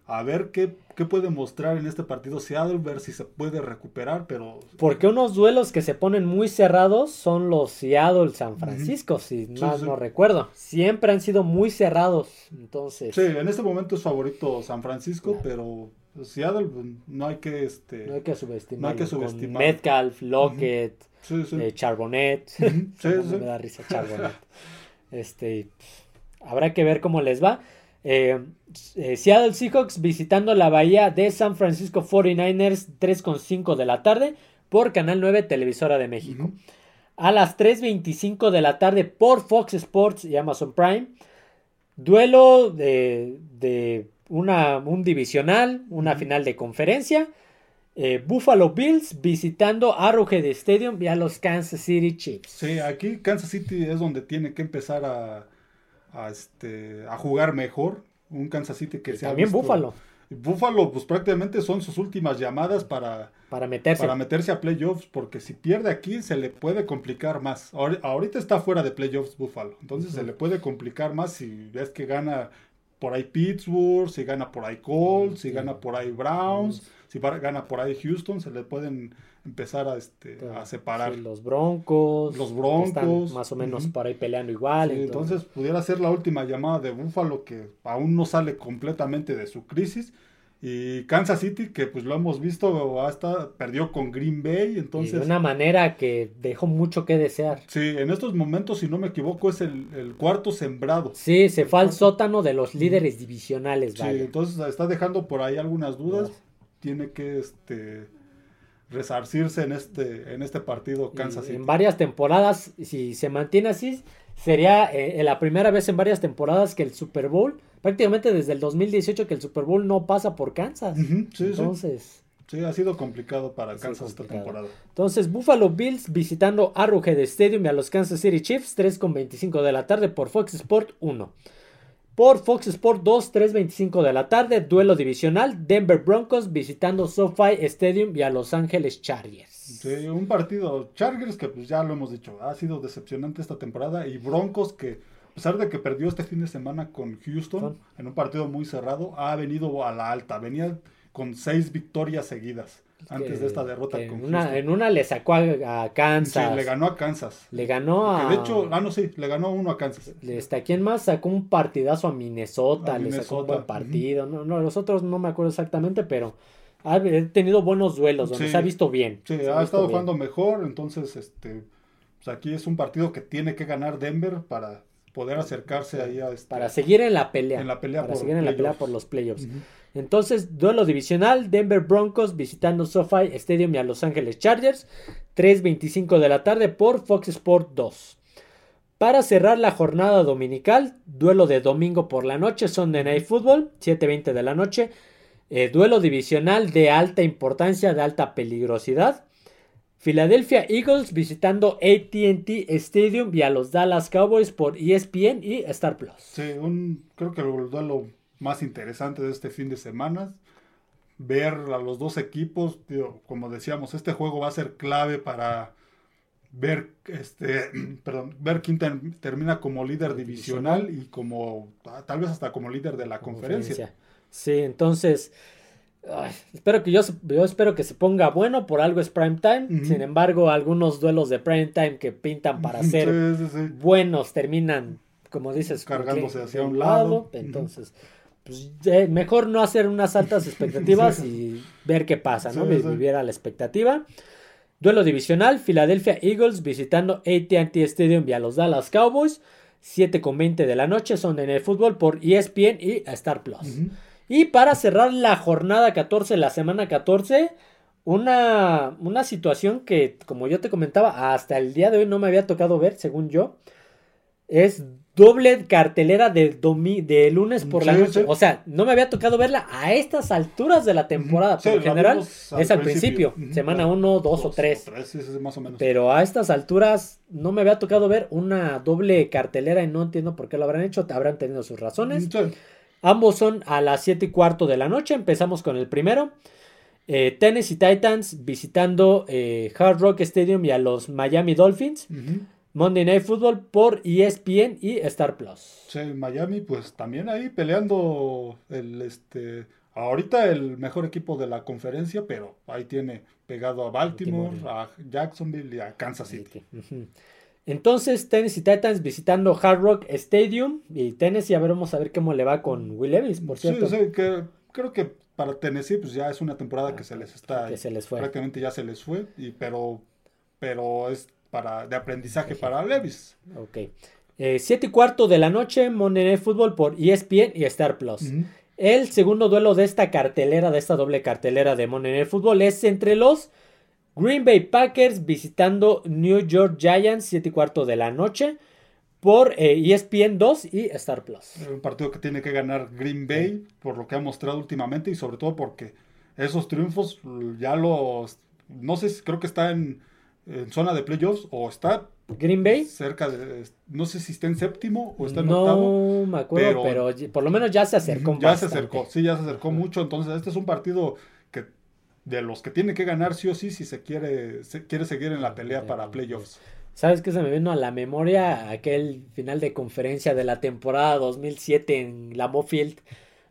A ver qué, qué puede mostrar en este partido Seattle, ver si se puede recuperar, pero Porque unos duelos que se ponen muy cerrados son los Seattle San Francisco, si Sí, más sí. no recuerdo. Siempre han sido muy cerrados. Entonces, sí, en este momento es favorito San Francisco, pero Seattle pues, no hay que este no hay que subestimar. No hay que subestimar. Metcalf, Lockett, sí, sí. eh, Charbonnet. *laughs* No. Me da risa Charbonnet. *laughs* Este, habrá que ver cómo les va. Eh, eh, Seattle Seahawks visitando la bahía de San Francisco 49ers 3.5 de la tarde por Canal 9 Televisora de México. A las 3.25 de la tarde por Fox Sports y Amazon Prime. Duelo de, de una, un divisional, una final de conferencia. Eh, Buffalo Bills visitando Arrowhead Stadium y a los Kansas City Chiefs. Sí, aquí Kansas City es donde tiene que empezar a, a, este, a jugar mejor. Un Kansas City que Y se ha también visto- Buffalo Buffalo, pues prácticamente son sus últimas llamadas para, para meterse. para meterse a playoffs, porque si pierde aquí se le puede complicar más. Ahori- Ahorita está fuera de playoffs Buffalo, entonces se le puede complicar más si ves que gana por ahí Pittsburgh, si gana por ahí Colts, si gana por ahí Browns, si gana por ahí Houston, se le pueden empezar a, este, a separar. Sí, los Broncos. Los Broncos, Están más o menos ujú. por ahí peleando igual. Sí, entonces pudiera ser la última llamada de Buffalo que aún no sale completamente de su crisis. Y Kansas City, que pues lo hemos visto, hasta perdió con Green Bay. y Entonces, de una manera que dejó mucho que desear. sí, en estos momentos, si no me equivoco, es el, el cuarto sembrado. Sí, se fue al sótano de los líderes divisionales, Sí, vaya. entonces está dejando por ahí algunas dudas. Dudas. Tiene que este, resarcirse en este, en este partido Y Kansas City. En varias temporadas, si se mantiene así, sería eh, la primera vez en varias temporadas que el Super Bowl, prácticamente desde el 2018 que el Super Bowl no pasa por Kansas. Ujú, sí, sí. Entonces, Sí, ha sido complicado para Ha Kansas esta temporada. entonces Buffalo Bills visitando Arrowhead Stadium y a los Kansas City Chiefs 3.25 de la tarde por Fox Sport 1. Por Fox Sport 2, 3.25 de la tarde, duelo divisional, Denver Broncos visitando SoFi Stadium y a Los Ángeles Chargers. Sí, un partido Chargers que pues ya lo hemos dicho, ha sido decepcionante esta temporada y Broncos que a pesar de que perdió este fin de semana con Houston Son. en un partido muy cerrado, ha venido a la alta, venía con seis victorias seguidas antes Que- de esta derrota con en, una, Houston. en una le sacó a, a Sí, Kansas. le ganó a Kansas. Le ganó Que a. de hecho, ah no sí, le ganó uno a Kansas. ¿a quién más sacó un partidazo a Minnesota? A le sacó un buen partido. No, no, los otros no me acuerdo exactamente, pero ha tenido buenos duelos donde Sí. se ha visto bien. Sí, ha estado bien. jugando mejor, entonces este pues aquí es un partido que tiene que ganar Denver para poder acercarse ahí a este Para seguir en la pelea. en la pelea para por seguir en la pelea por los playoffs. Entonces, duelo divisional, Denver Broncos visitando SoFi Stadium y a Los Ángeles Chargers, 3.25 de la tarde por Fox Sport 2. Para cerrar la jornada dominical, duelo de domingo por la noche, Sunday Night Football, 7.20 de la noche, eh, duelo divisional de alta importancia, de alta peligrosidad. Philadelphia Eagles visitando ATT Stadium y a los Dallas Cowboys por ESPN y Star Plus. Sí, un, creo que el duelo más interesante de este fin de semana. Ver a los dos equipos, como decíamos, este juego va a ser clave para ver, este, *clears throat* perdón, ver quién termina como líder divisional y como, tal vez hasta como líder de la conferencia. Sí, entonces, espero que yo, yo espero que se ponga bueno, por algo es prime time. Sin embargo, algunos duelos de prime time que pintan para *laughs* ser buenos terminan, como dices, cargándose hacia un lado. Entonces, pues, mejor no hacer unas altas *laughs* expectativas y ver qué pasa, ¿no? Vivir a la expectativa. Duelo divisional, Philadelphia Eagles visitando AT&T Stadium y a los Dallas Cowboys. 7 con 20 de la noche son en el fútbol por ESPN y Star Plus. Y para cerrar la jornada 14, la semana 14, una, una situación que, como yo te comentaba, hasta el día de hoy no me había tocado ver, según yo, es doble cartelera de, de lunes por la noche. O sea, no me había tocado verla a estas alturas de la temporada. Por general es al principio, semana 1, 2 o 3. Pero a estas alturas no me había tocado ver una doble cartelera y no entiendo por qué lo habrán hecho. Habrán tenido sus razones. Ambos son a las 7 y cuarto de la noche. Empezamos con el primero. Eh, Tennessee Titans visitando eh, Hard Rock Stadium y a los Miami Dolphins. Monday Night Football por ESPN y Star Plus. Sí, Miami, pues también ahí peleando el este. Ahorita el mejor equipo de la conferencia, pero ahí tiene pegado a Baltimore, a Jacksonville y a Kansas City. Entonces, Tennessee Titans visitando Hard Rock Stadium y Tennessee, a ver, vamos a ver cómo le va con Will Levis, por cierto. Sí, sí, que creo que para Tennessee, pues ya es una temporada que se les está. Que se les fue. Prácticamente ya se les fue, y, pero, pero es de aprendizaje para Levis. Ok. Eh, siete y cuarto de la noche, Monday Night Football por ESPN y Star Plus. El segundo duelo de esta cartelera, de esta doble cartelera de Monday Night Football es entre los Green Bay Packers visitando New York Giants, siete y cuarto de la noche por ESPN eh, e 2 y Star Plus. Un partido que tiene que ganar Green Bay por lo que ha mostrado últimamente y sobre todo porque esos triunfos ya los, no sé, creo que está en en zona de playoffs o está Green Bay cerca de no sé si está en séptimo o está en no octavo. No me acuerdo, pero, por lo menos ya se acercó. Ya se acercó, sí, ya se acercó mucho. Entonces, este es un partido de los que tiene que ganar sí o sí si se quiere, se quiere seguir en la pelea para playoffs. ¿Sabes qué se me vino a la memoria? Aquel final de conferencia de la temporada 2007 en la Field,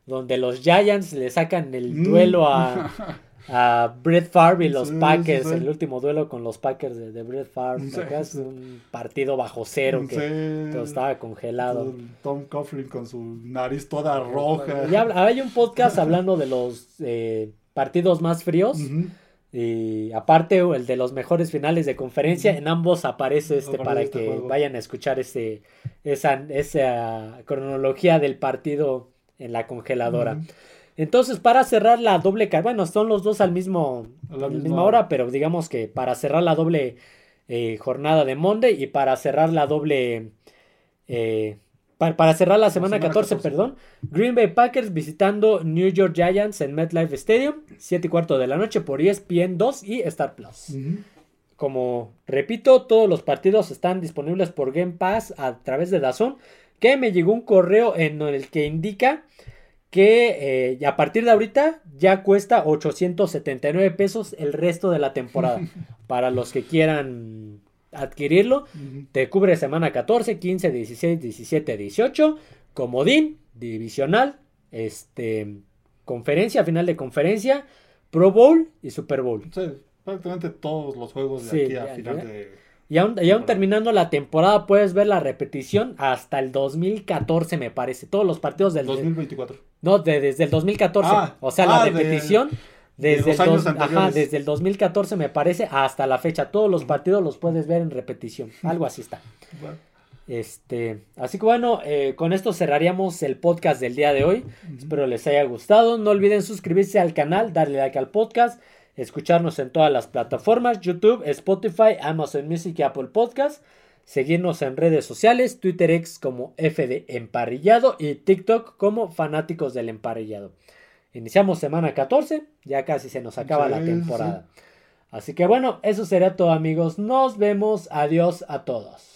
donde los Giants le sacan el mm. duelo a, *laughs* a Brett Favre y los Packers, el último duelo con los Packers de, Brett Favre. es un partido bajo cero que todo estaba congelado. Tom Coughlin con su nariz toda roja. Y hay un podcast hablando de los eh, partidos más fríos. Y aparte el de los mejores finales de conferencia, en ambos aparece este para este que vayan a escuchar ese, esa, esa cronología del partido en la congeladora. Entonces, para cerrar la doble, bueno, son los dos al mismo, a la, misma, hora, pero digamos que para cerrar la doble eh, jornada de Monday y para cerrar la doble, eh, para, cerrar la semana, 14, perdón, Green Bay Packers visitando New York Giants en MetLife Stadium, 7 y cuarto de la noche por ESPN 2 y Star Plus. Como repito, todos los partidos están disponibles por Game Pass a través de Dazón, que me llegó un correo en el que indica que eh, a partir de ahorita ya cuesta 879 pesos el resto de la temporada. *laughs* para los que quieran adquirirlo, te cubre semana 14, 15, 16, 17, 18, comodín, divisional, este, conferencia, final de conferencia, Pro Bowl y Super Bowl. prácticamente todos los juegos de aquí a final de y aún, terminando la temporada puedes ver la repetición hasta el 2014 me parece. Todos los partidos del... 2024. No, desde el 2014. Ah, o sea, la ah, repetición desde, el desde el 2014 me parece hasta la fecha. Todos los partidos los puedes ver en repetición. *laughs* Algo así está. Este, así que bueno, eh, con esto cerraríamos el podcast del día de hoy. Espero les haya gustado. No olviden suscribirse al canal, darle like al podcast escucharnos en todas las plataformas, YouTube, Spotify, Amazon Music y Apple Podcast, seguirnos en redes sociales, Twitter X como FD Emparrillado y TikTok como Fanáticos del Emparrillado. Iniciamos semana 14, ya casi se nos acaba la temporada. Así que bueno, eso será todo amigos, nos vemos, adiós a todos.